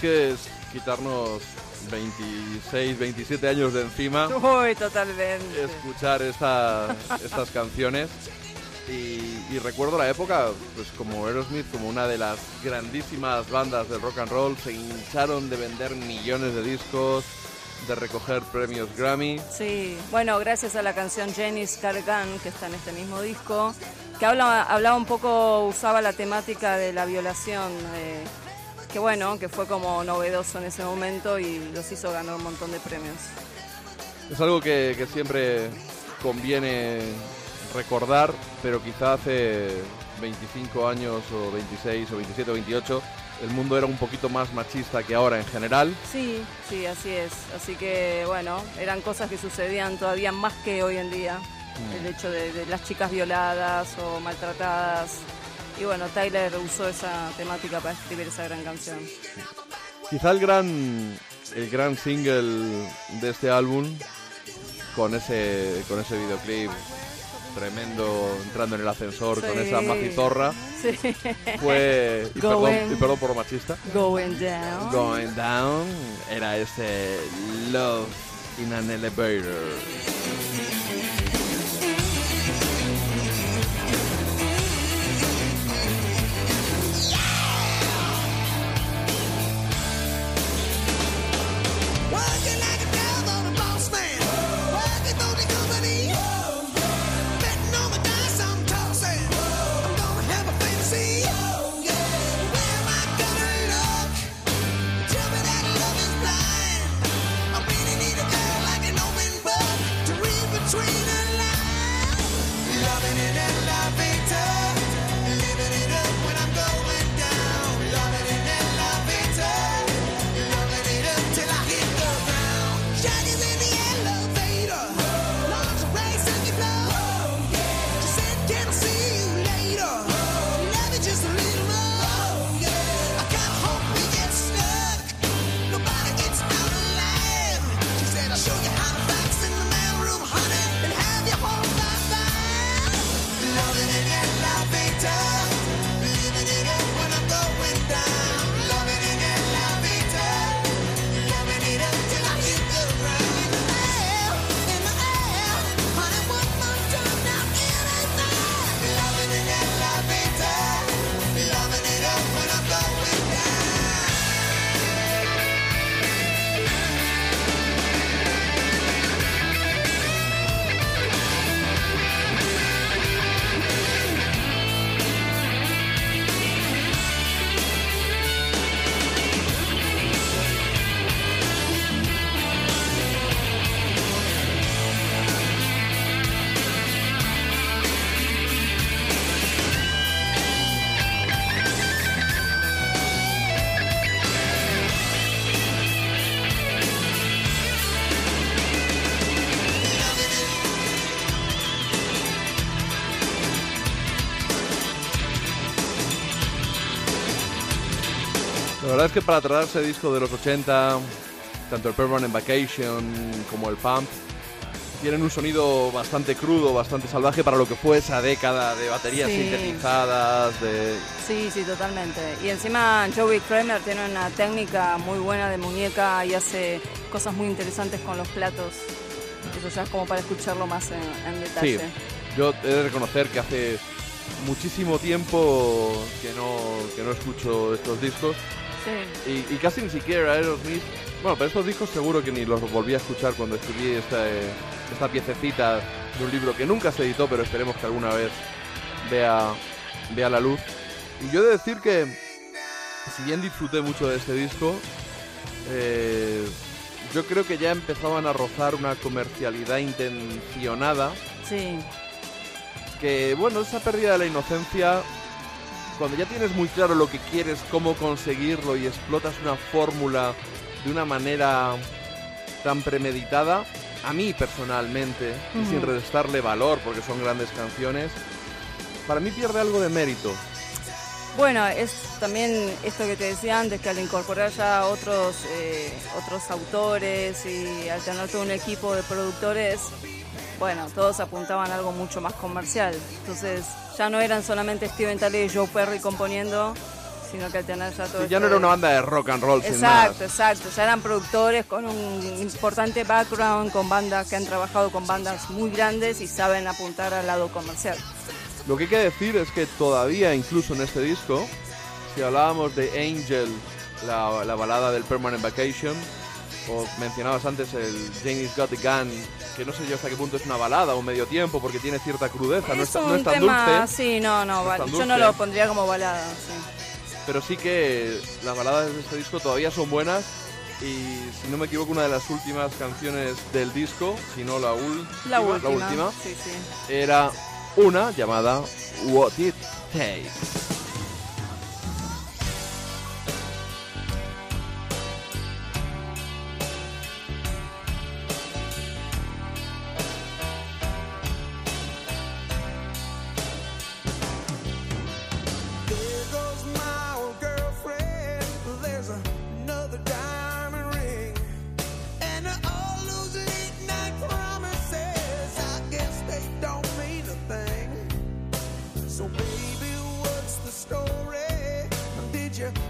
Que es quitarnos 26, 27 años de encima Uy, totalmente. escuchar esta- estas canciones. Y, y recuerdo la época, pues como Aerosmith, como una de las grandísimas bandas del rock and roll, se hincharon de vender millones de discos, de recoger premios Grammy. Sí, bueno, gracias a la canción Jenny's Cargan, que está en este mismo disco, que habla, hablaba un poco, usaba la temática de la violación, eh, que bueno, que fue como novedoso en ese momento y los hizo ganar un montón de premios. Es algo que, que siempre conviene recordar, pero quizá hace 25 años o 26 o 27 o 28 el mundo era un poquito más machista que ahora en general. Sí, sí, así es. Así que bueno, eran cosas que sucedían todavía más que hoy en día. El hecho de, de las chicas violadas o maltratadas. Y bueno, Tyler usó esa temática para escribir esa gran canción. Quizá el gran el gran single de este álbum con ese con ese videoclip tremendo entrando en el ascensor con esa macizorra Sí. (laughs) fue y perdón, y perdón por lo machista Going down. Going Down era ese Love in an Elevator. Working like a La verdad es que para tratar ese disco de los 80, tanto el Permanent Vacation como el Pump, tienen un sonido bastante crudo, bastante salvaje para lo que fue esa década de baterías Sí. sintetizadas, de... Sí, sí, totalmente. Y encima Joey Kramer tiene una técnica muy buena de muñeca y hace cosas muy interesantes con los platos. Eso ya es como para escucharlo más en, en Sí, detalle. yo he de reconocer que hace muchísimo tiempo que no, que no escucho estos discos Sí. y, y casi ni siquiera Aerosmith. Bueno, pero estos discos seguro que ni los volví a escuchar cuando escribí esta, eh, esta piececita de un libro que nunca se editó, pero esperemos que alguna vez vea, vea la luz. Y yo he de decir que, si bien disfruté mucho de este disco, eh, yo creo que ya empezaban a rozar una comercialidad intencionada Sí, que bueno, esa pérdida de la inocencia, cuando ya tienes muy claro lo que quieres, cómo conseguirlo y explotas una fórmula de una manera tan premeditada, a mí personalmente, y sin restarle valor porque son grandes canciones, para mí pierde algo de mérito. Bueno, es también esto que te decía antes, que al incorporar ya otros, eh, otros autores y al tener todo un equipo de productores, bueno, todos apuntaban a algo mucho más comercial. Entonces ya no eran solamente Steven Tyler y Joe Perry componiendo, sino que tener ya todo Sí, ya no era una banda de rock and roll sin Exacto, más. exacto. Ya eran productores con un importante background, con bandas que han trabajado con bandas muy grandes y saben apuntar al lado comercial. Lo que hay que decir es que todavía, incluso en este disco, si hablábamos de Angel, la, la balada del Permanent Vacation, o mencionabas antes el Janie's Got the Gun, que no sé yo hasta qué punto es una balada o medio tiempo porque tiene cierta crudeza, no es, no tan tema, dulce, sí, no, no, yo no lo pondría como balada. sí. pero sí que las baladas de este disco todavía son buenas y si no me equivoco una de las últimas canciones del disco, si no la, última. última, Sí, sí. era una llamada What It Takes. You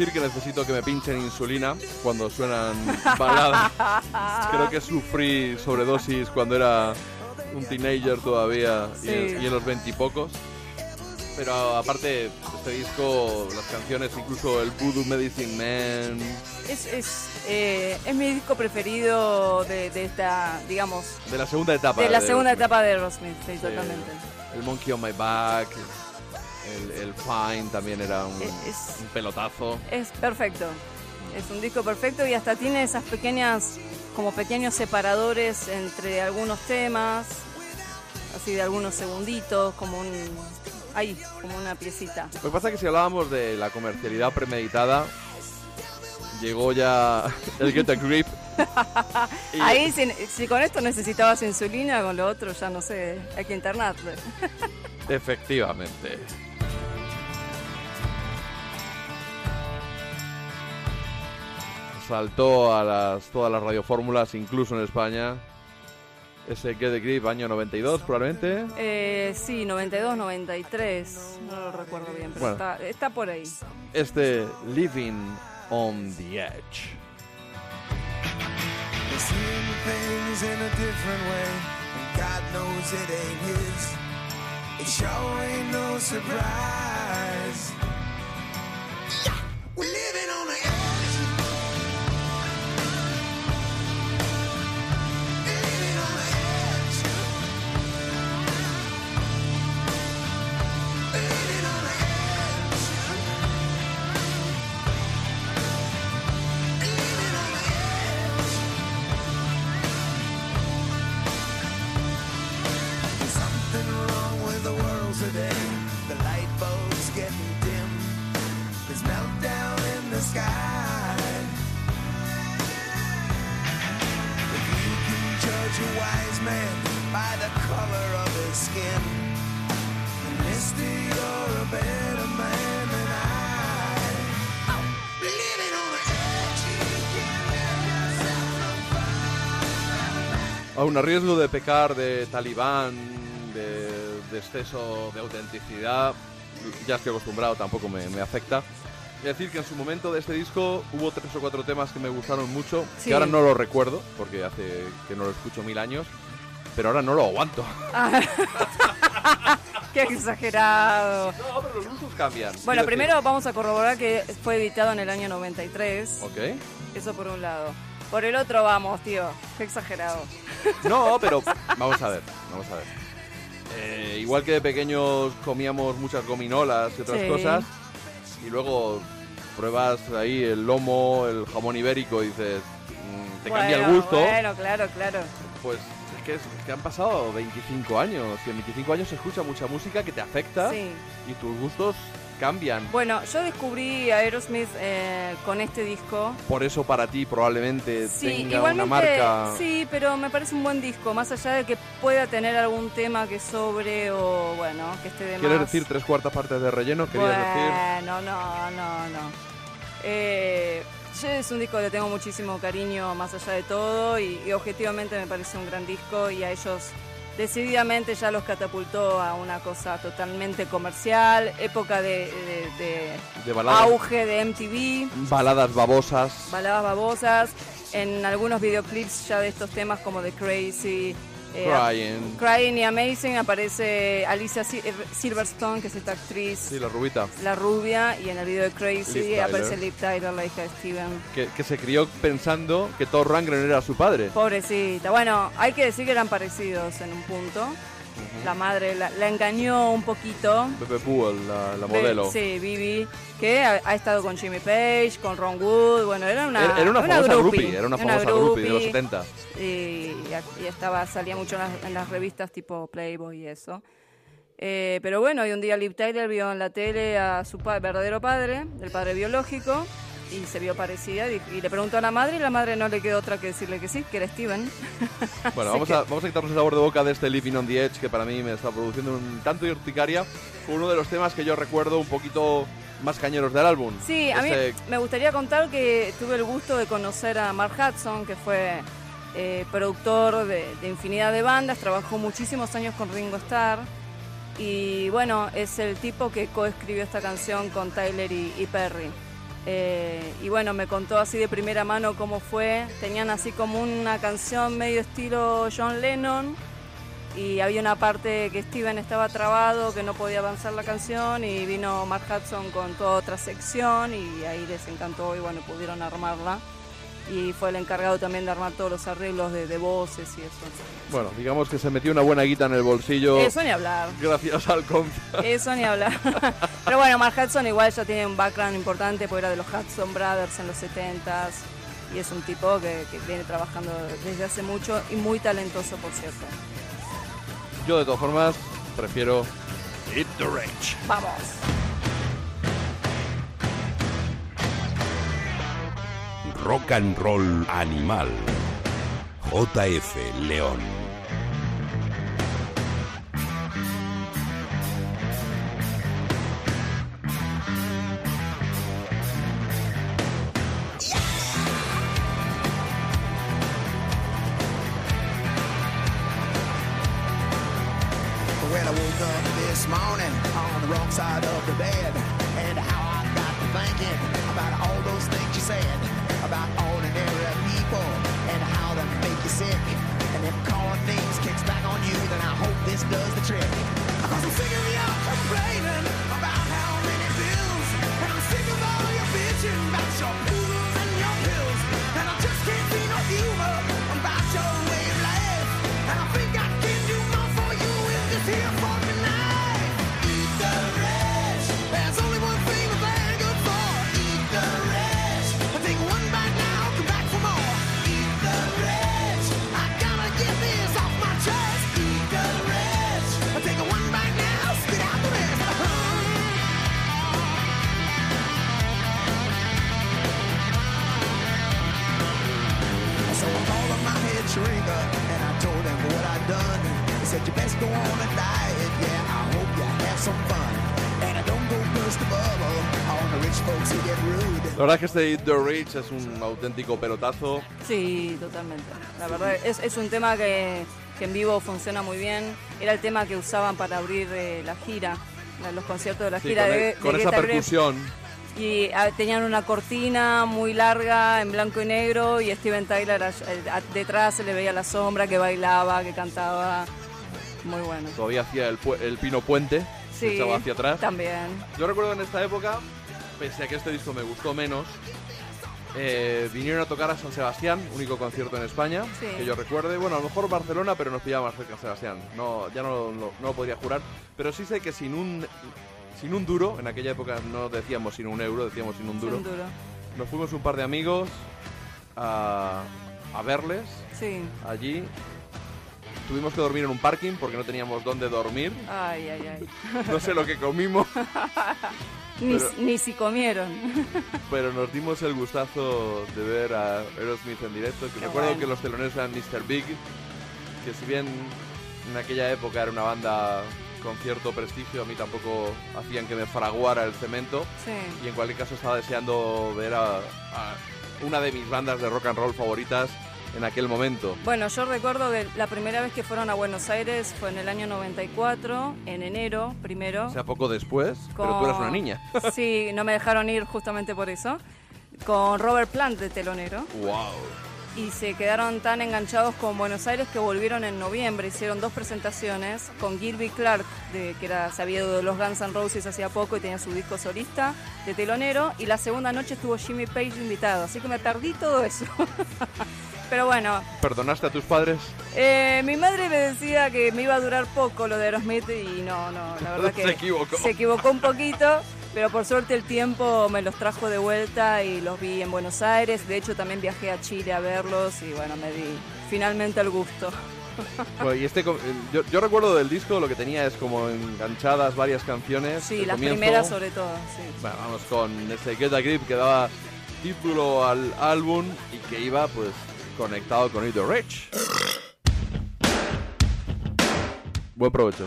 decir que necesito que me pinchen insulina cuando suenan baladas. (laughs) Creo que sufrí sobredosis cuando era un teenager todavía y, en, Sí. y en los veintipocos. Pero aparte, este disco, las canciones, incluso el Voodoo Medicine Man, Es, es, eh, es mi disco preferido de, de esta, digamos, de la segunda etapa. de la segunda Aerosmith. etapa de Aerosmith, sí, totalmente. El Monkey on My Back, el, el Fine también era un, Es- un pelotazo. Es perfecto. Es un disco perfecto y hasta tiene esas pequeñas, como pequeños separadores entre algunos temas, así de algunos segunditos, como un, ahí, como una piecita. Lo que pasa es que si hablábamos de la comercialidad premeditada, llegó ya (laughs) el Get a Grip. (laughs) y- Ahí, si, si con esto necesitabas insulina, con lo otro ya no sé, hay que internarte. (laughs) Efectivamente. Saltó a las, todas las radiofórmulas, incluso en España. Ese Get a Grip, año 92 probablemente. Eh, sí, 92, 93, no lo recuerdo bien, pero Bueno. está, está por ahí. Este Living on the Edge. He's seeing things in a different way, and God knows it ain't his. It sure ain't no surprise. Yeah, we're living on the edge. Skin, then mister, you're a better man than I. Living on the edge, you let yourself Aún a riesgo de pecar de talibán, de, de exceso de autenticidad, ya estoy acostumbrado, tampoco me, me afecta. Es decir, que en su momento de este disco hubo tres o cuatro temas que me gustaron mucho, Sí. que ahora no los recuerdo, porque hace que no lo escucho mil años. Pero ahora no lo aguanto. (laughs) Qué exagerado. No, pero los gustos cambian. Bueno, primero vamos a corroborar que fue editado en el año 93. decir- Eso por un lado. Por el otro vamos, tío. Qué exagerado. Ok. No, (laughs) pero vamos a ver, vamos a ver. Eh, igual que de pequeños comíamos muchas gominolas y otras Sí. cosas, y luego pruebas ahí el lomo, el jamón ibérico y dices, mm, te cambia el gusto, Bueno, claro, claro. pues es que, es que han pasado 25 años, y en 25 años se escucha mucha música que te afecta Sí. y tus gustos cambian. Bueno, yo descubrí a Aerosmith eh, con este disco. Por eso para ti probablemente Sí, tenga igualmente, una marca... sí, pero me parece un buen disco, más allá de que pueda tener algún tema que sobre o, bueno, que esté de ¿Quieres más. decir tres cuartas partes de relleno? Querías decir... Bueno, no, no, no. Eh, es un disco que le tengo muchísimo cariño más allá de todo y, y objetivamente me parece un gran disco y a ellos decididamente ya los catapultó a una cosa totalmente comercial, época de, de- de De baladas. auge de MTV, Baladas babosas. baladas babosas, en algunos videoclips ya de estos temas como The Crazy. Eh, Crying. Crying y Amazing aparece Alicia Sil- Silverstone, que es esta actriz Sí, la rubita. la rubia y en el video de Crazy Liv aparece Liv Tyler, la hija de Steven. Que, que se crió pensando que Thor Rangren era su padre. Pobrecita. Bueno, hay que decir que eran parecidos en un punto. La madre la, la engañó un poquito. Pepe Puel, la, la Be- modelo. Sí, Vivi, que ha, ha estado con Jimmy Page, con Ron Wood. Bueno, era una, Era, era una famosa groupie, groupie, era una famosa groupie de los 70. Y, y estaba, salía mucho en las, en las revistas tipo Playboy y eso. Eh, pero bueno, y un día Liv Tyler vio en la tele a su pa- verdadero padre, el padre biológico, y se vio parecida y, y le preguntó a la madre y la madre no le quedó otra que decirle que sí, que era Steven. (laughs) Bueno, vamos que- a, vamos a quitarnos el sabor de boca de este Living on the Edge que para mí me está produciendo un tanto de urticaria. Fue uno de los temas que yo recuerdo un poquito más cañeros del álbum. Sí, a mí Ese- me gustaría contar que tuve el gusto de conocer a Mark Hudson, que fue eh, productor de, de infinidad de bandas, trabajó muchísimos años con Ringo Starr. Y bueno, es el tipo que coescribió esta canción con Tyler y, y Perry. Eh, y bueno, me contó así de primera mano cómo fue. Tenían así como una canción medio estilo John Lennon. Y había una parte que Steven estaba trabado, que no podía avanzar la canción. Y vino Mark Hudson con toda otra sección. Y ahí les encantó y bueno, pudieron armarla. Y fue el encargado también de armar todos los arreglos de, de voces y eso. Bueno, digamos que se metió una buena guita en el bolsillo Eso ni hablar. gracias al concierto. (laughs) Eso ni hablar. (laughs) Pero bueno, Mark Hudson igual ya tiene un background importante porque era de los Hudson Brothers en los 70s y es un tipo que, que viene trabajando desde hace mucho y muy talentoso, por cierto. Yo de todas formas prefiero Hit the Rage. Vamos. Rock and Roll Animal. JF León. Verdad es que este the Rage es un auténtico pelotazo. Sí, totalmente. La verdad, es, es un tema que, que en vivo funciona muy bien. Era el tema que usaban para abrir eh, la gira, los conciertos de la Sí, gira con, de, e- con de esa a percusión. Y ah, tenían una cortina muy larga en blanco y negro y Steven Tyler eh, a- detrás se le veía la sombra que bailaba, que cantaba. Muy bueno. Todavía hacía el, el pino puente, Sí, hacia atrás. también. Yo recuerdo en esta época, pese a que este disco me gustó menos, eh, vinieron a tocar a San Sebastián, único concierto en España, Sí. que yo recuerde. Bueno, a lo mejor Barcelona, pero nos pillaba más cerca de Sebastián. No, ya no, lo- no lo podría jurar. Pero sí sé que sin un, sin un duro, en aquella época no decíamos sin un euro, decíamos sin un duro, Sin duro. nos fuimos un par de amigos a, a verles Sí. allí. Tuvimos que dormir en un parking porque no teníamos dónde dormir. Ay, ay, ay. No sé lo que comimos. (laughs) Ni, Pero- ni si comieron. (laughs) Pero nos dimos el gustazo de ver a Aerosmith en directo. Que Qué recuerdo bueno. que los teloneros eran Mr. Big, que si bien en aquella época era una banda con cierto prestigio, a mí tampoco hacían que me fraguara el cemento. Sí. Y en cualquier caso estaba deseando ver a, a una de mis bandas de rock and roll favoritas en aquel momento. Bueno, yo recuerdo que la primera vez que fueron a Buenos Aires fue en el año 94, en enero primero. O sea, poco después, pero tú eras una con- niña. (laughs) Sí, no me dejaron ir justamente por eso. Con Robert Plant de telonero. ¡Wow! Y se quedaron tan enganchados con Buenos Aires que volvieron en noviembre. Hicieron dos presentaciones con Gilby Clark, de, que era sabido de los Guns N' Roses hacía poco y tenía su disco solista de telonero. Y la segunda noche estuvo Jimmy Page invitado. Así que me perdí todo eso. (laughs) Pero bueno, ¿Perdonaste a tus padres? eh, mi madre me decía que me iba a durar poco lo de Aerosmith y no, no, la (laughs) verdad que Se equivocó. se equivocó un poquito, pero por suerte el tiempo me los trajo de vuelta y los vi en Buenos Aires. De hecho también viajé a Chile a verlos y bueno, me di finalmente el gusto. (laughs) Bueno, y este, yo, yo recuerdo del disco lo que tenía es como enganchadas varias canciones. Sí, las comienzo- primeras sobre todo, sí. Bueno, vamos con ese Get a Grip que daba título al álbum y que iba pues conectado con the Rich. Buen provecho.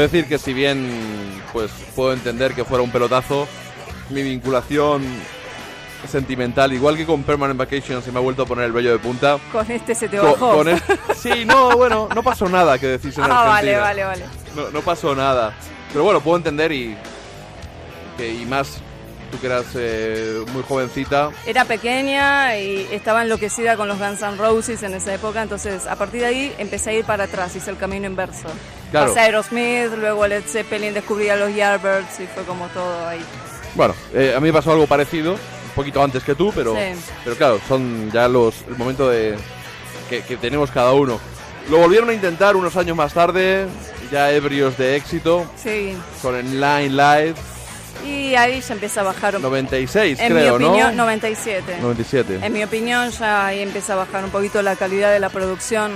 Debo decir que si bien pues puedo entender que fuera un pelotazo, mi vinculación sentimental, igual que con Permanent Vacation, se me ha vuelto a poner el vello de punta. Con este se te bajó. con el- (laughs) Sí, no, bueno, no pasó nada que decís en ah, vale, Argentina. vale, vale. No, no pasó nada. Pero bueno, puedo entender y, que, y más tú que eras eh, muy jovencita. Era pequeña y estaba enloquecida con los Guns N' Roses en esa época, entonces a partir de ahí empecé a ir para atrás, hice el camino inverso. Claro. Pasé a Aerosmith, luego Led Zeppelin, descubrí a los Yardbirds y fue como todo ahí. Bueno, eh, a mí me pasó algo parecido, un poquito antes que tú, pero, Sí. pero claro, son ya los el momento de que, que tenemos cada uno. Lo volvieron a intentar unos años más tarde, ya ebrios de éxito, Sí, con el Line Live y ahí ya empieza a bajar un 96, En creo, mi opinión, ¿no? 97. 97. En mi opinión ya ahí empieza a bajar un poquito la calidad de la producción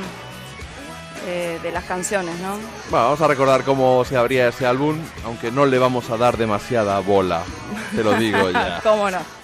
eh, de las canciones, ¿no? Bueno, vamos a recordar cómo se abría ese álbum, aunque no le vamos a dar demasiada bola, te lo digo ya. (laughs) ¿Cómo no?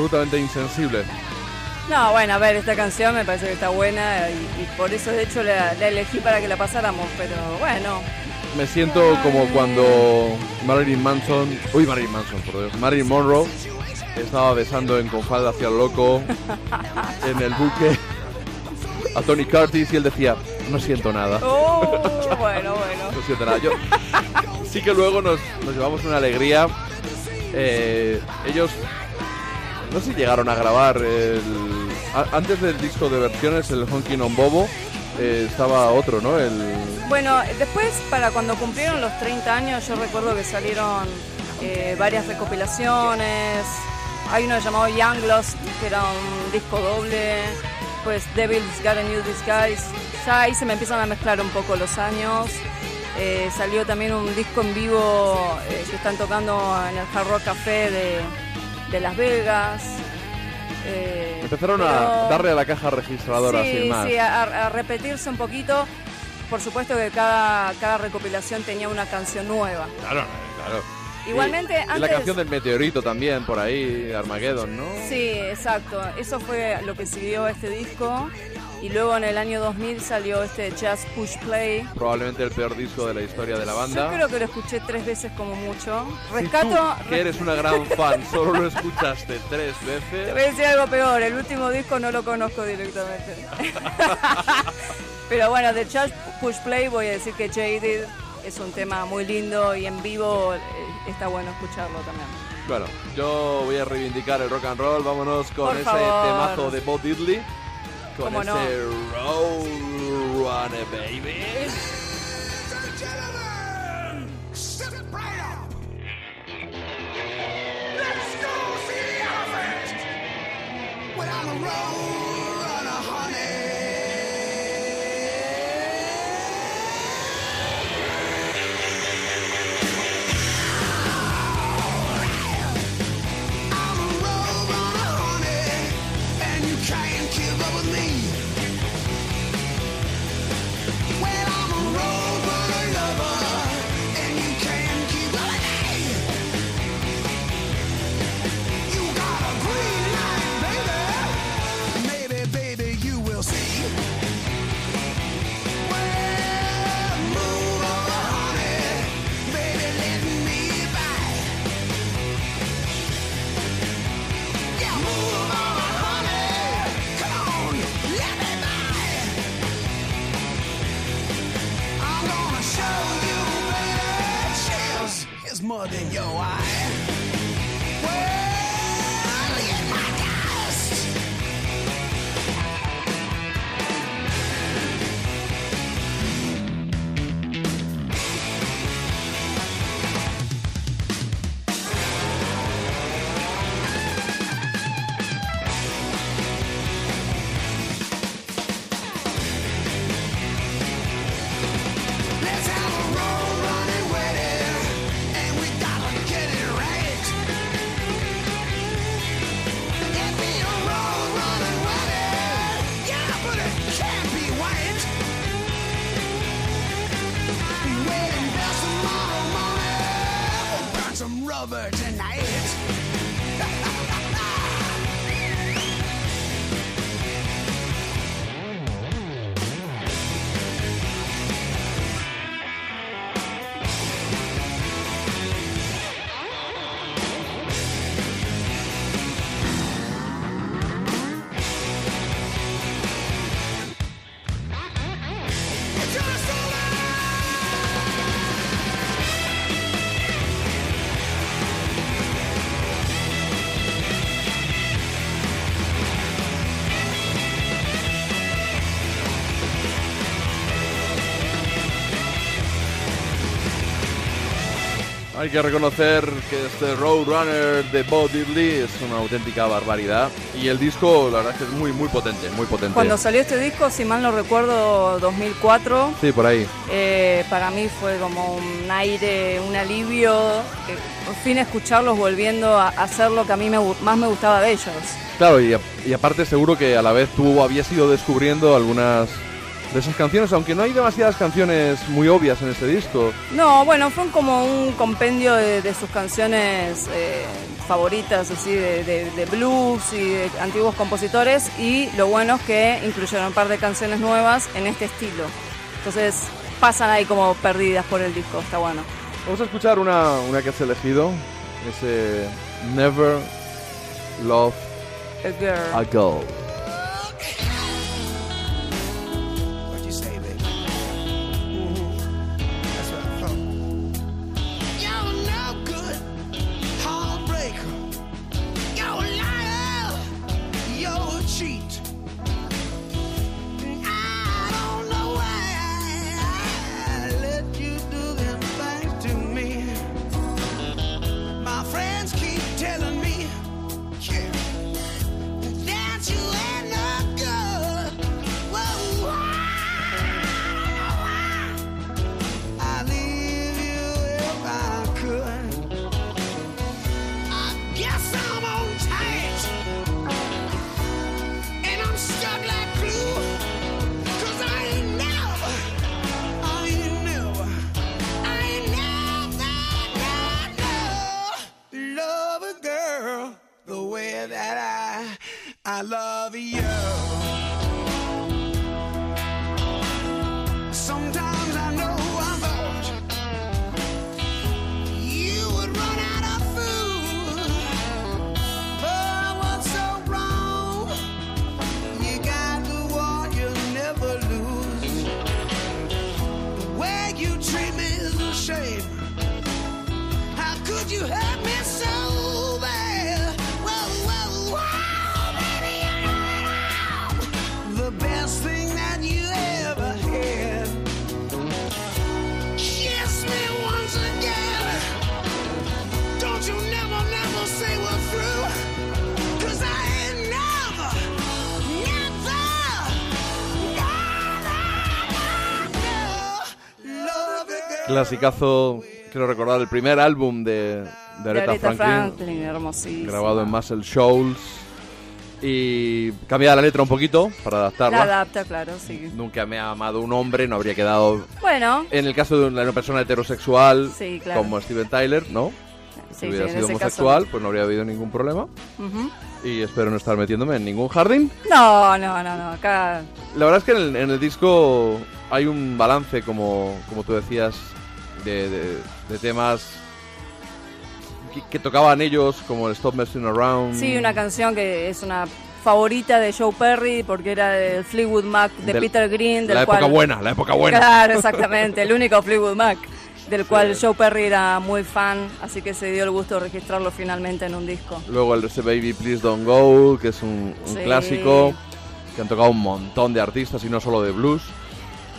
Absolutamente insensible. No, bueno, a ver, esta canción me parece que está buena y, y por eso de hecho la, la elegí para que la pasáramos, pero bueno, Me siento como cuando Marilyn Manson, uy Marilyn Manson, por Dios, Marilyn Monroe estaba besando en con falda hacia el loco (laughs) en el buque a Tony Curtis y él decía, no siento nada. oh, bueno, bueno. (laughs) No siento nada. Yo, sí que luego nos, nos llevamos una alegría. Eh, ellos, no sé si llegaron a grabar el, antes del disco de versiones, el Honkin' on Bobo, eh, estaba otro, ¿no? El, Bueno, después, para cuando cumplieron los 30 años, yo recuerdo que salieron eh, varias recopilaciones. Hay uno llamado Young Lost, que era un disco doble. Pues Devil's Got a New Disguise. Ya ahí se me empiezan a mezclar un poco los años. Eh, salió también un disco en vivo que están tocando en el Hard Rock Café de, de Las Vegas. Eh, empezaron a darle a la caja registradora sí, sin más. Sí, a, a repetirse un poquito. Por supuesto que cada, cada recopilación tenía una canción nueva. Claro, claro. Igualmente, Y antes... la canción del meteorito también, por ahí, Armageddon, ¿no? Sí, exacto. Eso fue lo que siguió este disco. Y luego en el año 2000 salió este Just Push Play. Probablemente el peor disco de la historia de la banda. Yo creo que lo escuché tres veces como mucho. Si Rescato... tú, que eres una gran fan, solo lo escuchaste tres Te veces. voy a decir algo peor, el último disco no lo conozco directamente. (laughs) (laughs) Pero bueno, de Just Push Play voy a decir que Jaded es un tema muy lindo y en vivo eh, está bueno escucharlo también. Bueno, yo voy a reivindicar el rock and roll. Vámonos con Por ese favor. temazo de Bob Diddley. Con ¿Cómo ese no? Roll Runner Baby. Let's go see the elephant. Road more than your eye. Hay que reconocer que este Roadrunner de Bob Diddley es una auténtica barbaridad. Y el disco, la verdad es que es muy, muy potente, muy potente. Cuando salió este disco, si mal no recuerdo, 2004, Sí, por ahí. eh, para mí fue como un aire, un alivio, que por fin escucharlos volviendo a hacer lo que a mí me más me gustaba de ellos. Claro, y, a- y aparte seguro que a la vez tú habías ido descubriendo algunas de esas canciones, aunque no hay demasiadas canciones muy obvias en este disco. No, bueno, fue como un compendio de, de sus canciones eh, favoritas, así, de, de- de blues y de antiguos compositores. Y lo bueno es que incluyeron un par de canciones nuevas en este estilo. Entonces pasan ahí como perdidas por el disco, está bueno. Vamos a escuchar una, una que has elegido, ese Never Love A Girl. a Girl. Clasicazo, quiero recordar, el primer álbum de, de De Aretha Aretha Franklin, Franklin, hermosísimo. grabado en Muscle Shoals. Y cambia la letra un poquito para La adaptarla. adapta, claro, sí. Nunca me ha amado un hombre, no habría quedado. Bueno, En el caso de una persona heterosexual, Sí, claro. como Steven Tyler, ¿no? sí, si sí, hubiera en sido homosexual, caso. pues no habría habido ningún problema. Ujú. Y espero no estar metiéndome en ningún jardín. No, no, no, no. Acá La verdad es que en el, en el disco hay un balance, como, como tú decías, de, de- de temas que, que tocaban ellos, como el Stop Messing Around. sí, una canción que es una favorita de Joe Perry porque era del Fleetwood Mac de Del- Peter Green. Del La cual, época buena, la época buena. Claro, exactamente. (laughs) El único Fleetwood Mac del cual Joe Perry era muy fan, así que se dio el gusto de registrarlo finalmente en un disco. Luego el ese Baby Please Don't Go, que es un, un Sí. clásico, que han tocado un montón de artistas y no solo de blues.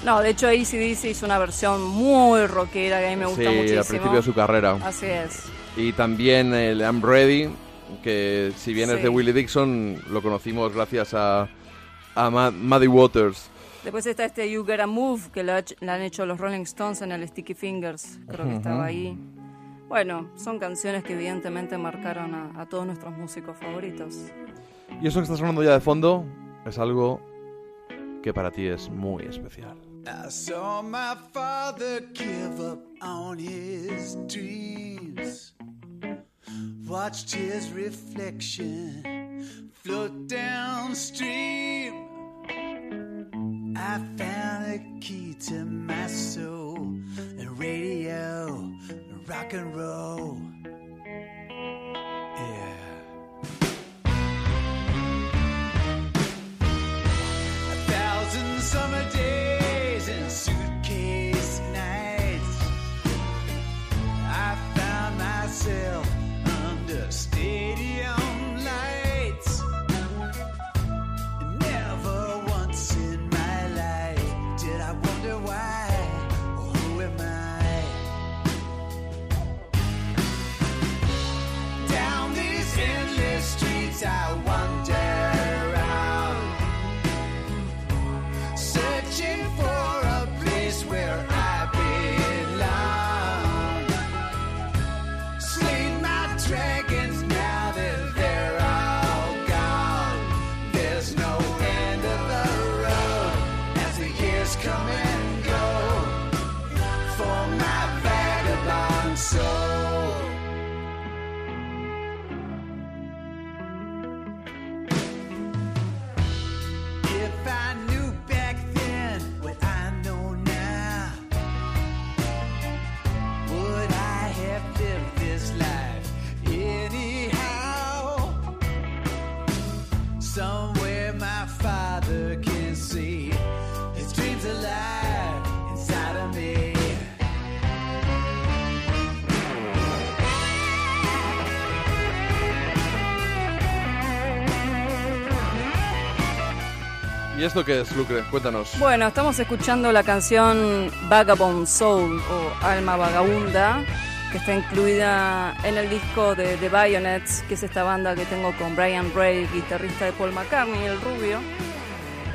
No, de hecho ACDC hizo una versión muy rockera que a mí me gusta sí, muchísimo. al principio de su carrera. Así es. Y también el I'm Ready, que si bien es Sí. de Willie Dixon, lo conocimos gracias a, a Muddy Waters. Después está este You Gotta Move, que lo, ha lo han hecho los Rolling Stones en el Sticky Fingers, creo que estaba ahí. Bueno, son canciones que evidentemente marcaron a, a todos nuestros músicos favoritos. Y eso que está sonando ya de fondo es algo que para ti es muy especial. I saw my father give up on his dreams. Watched his reflection float downstream. I found a key to my soul and radio, and rock and roll. Yeah. A thousand summer days myself ¿Y esto qué es, Lucre? Cuéntanos. Bueno, estamos escuchando la canción Vagabond Soul o Alma Vagabunda, que está incluida en el disco de The Bayonets, que es esta banda que tengo con Brian Ray, guitarrista de Paul McCartney, el rubio.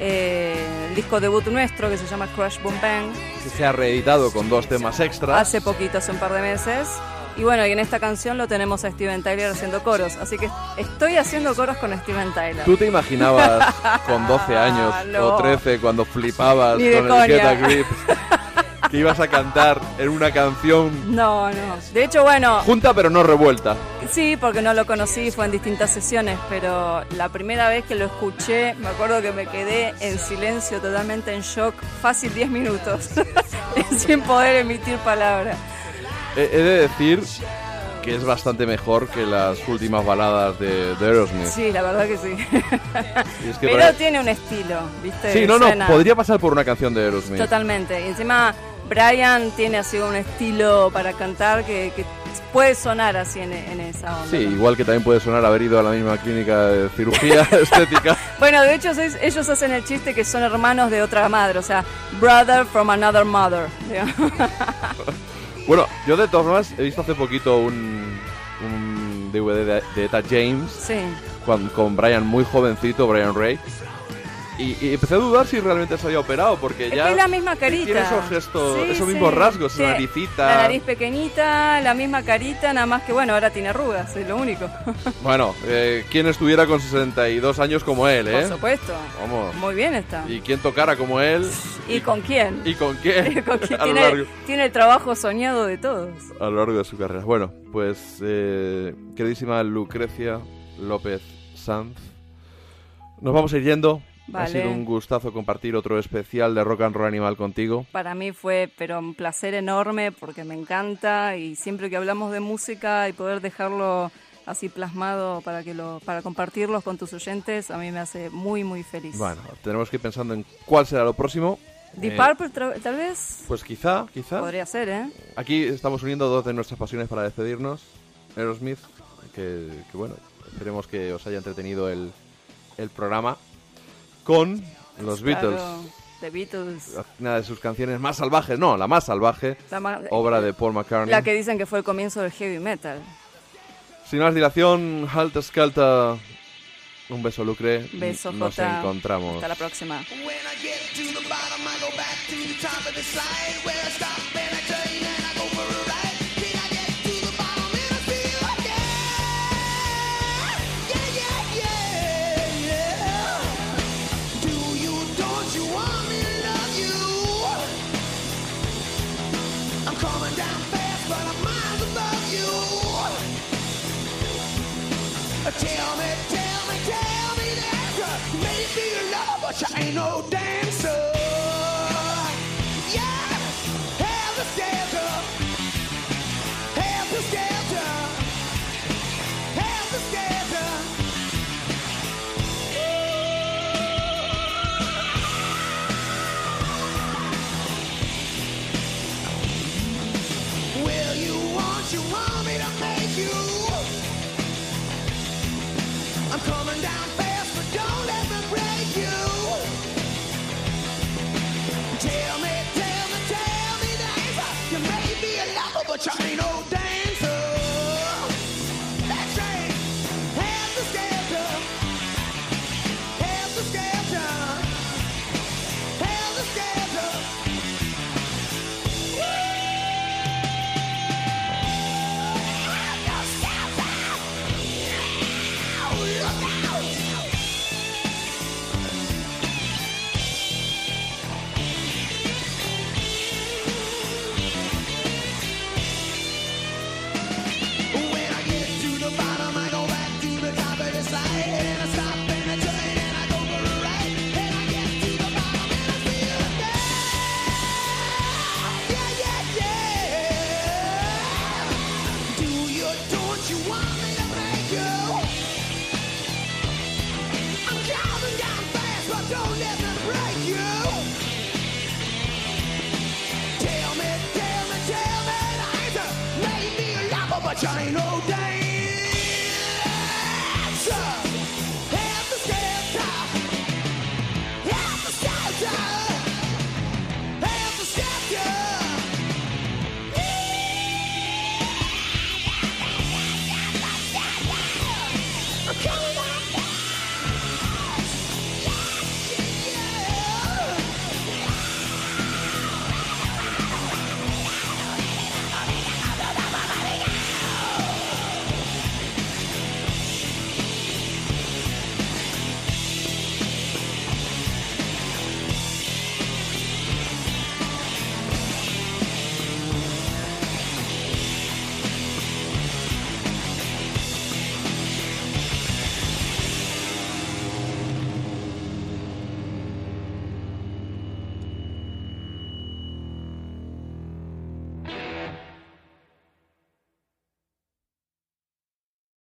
Eh, el disco debut nuestro que se llama Crash Boom Bang, Que se ha reeditado con dos temas extras. hace poquito, hace un par de meses. Y bueno, y en esta canción lo tenemos a Steven Tyler haciendo coros, así que estoy haciendo coros con Steven Tyler. ¿Tú te imaginabas con 12 (laughs) años No. o 13 cuando flipabas Ni con el Get a coña. Grip (laughs) que ibas a cantar en una canción No, no. De hecho, bueno, junta pero no revuelta? Sí, porque no lo conocí, fue en distintas sesiones, pero la primera vez que lo escuché, me acuerdo que me quedé en silencio, totalmente en shock, fácil 10 minutos, (laughs) sin poder emitir palabra. He, de decir que es bastante mejor que las últimas baladas de, de Aerosmith. Sí, la verdad que sí. Es que Pero tiene un estilo, ¿viste? Sí, no, no, Suena- podría pasar por una canción de Aerosmith. Totalmente. Y encima, Brian tiene así un estilo para cantar que, que puede sonar así en, en esa onda. Sí, igual que también puede sonar haber ido a la misma clínica de cirugía (laughs) estética. Bueno, de hecho es- ellos hacen el chiste que son hermanos de otra madre, o sea, brother from another mother. digamos. (laughs) Bueno, yo de todas formas he visto hace poquito un, un DVD de, de Eta James Sí. con, con Brian muy jovencito, Brian Ray. Y, y empecé a dudar si realmente se había operado, porque Es ya es la misma carita. tiene esos gestos, Sí, esos sí. mismos rasgos, esa Tiene naricita. La nariz pequeñita, la misma carita, nada más que bueno, ahora tiene arrugas, es lo único. (laughs) Bueno, eh, ¿quién estuviera con 62 años como él, Por eh? supuesto. Vamos. Muy bien está. ¿Y quién tocara como él? ¿Y con quién? ¿Y con qué? (laughs) Con (laughs) quién tiene, largo, tiene el trabajo soñado de todos. a lo largo de su carrera. Bueno, pues, eh, queridísima Lucrecia López Sanz, nos vamos a ir yendo. Ha Vale. sido un gustazo compartir otro especial de Rock and Roll Animal contigo. Para mí fue pero un placer enorme porque me encanta y siempre que hablamos de música y poder dejarlo así plasmado para que lo para compartirlos con tus oyentes a mí me hace muy muy feliz. Bueno, tenemos que ir pensando en cuál será lo próximo. Deep Eh, Purple tal vez Pues quizá, quizá. podría ser, ¿eh? Aquí estamos uniendo dos de nuestras pasiones para despedirnos. Aerosmith, que, que bueno, esperemos que os haya entretenido el, el programa. Con los Beatles. Claro, The Beatles. Una de sus canciones más salvajes, no, la más salvaje, La, ma- obra de Paul McCartney. la que dicen que fue el comienzo del heavy metal. Sin más dilación, Halt Skelta. Un beso, Lucre. Beso, Nos Jota. encontramos. Hasta la próxima.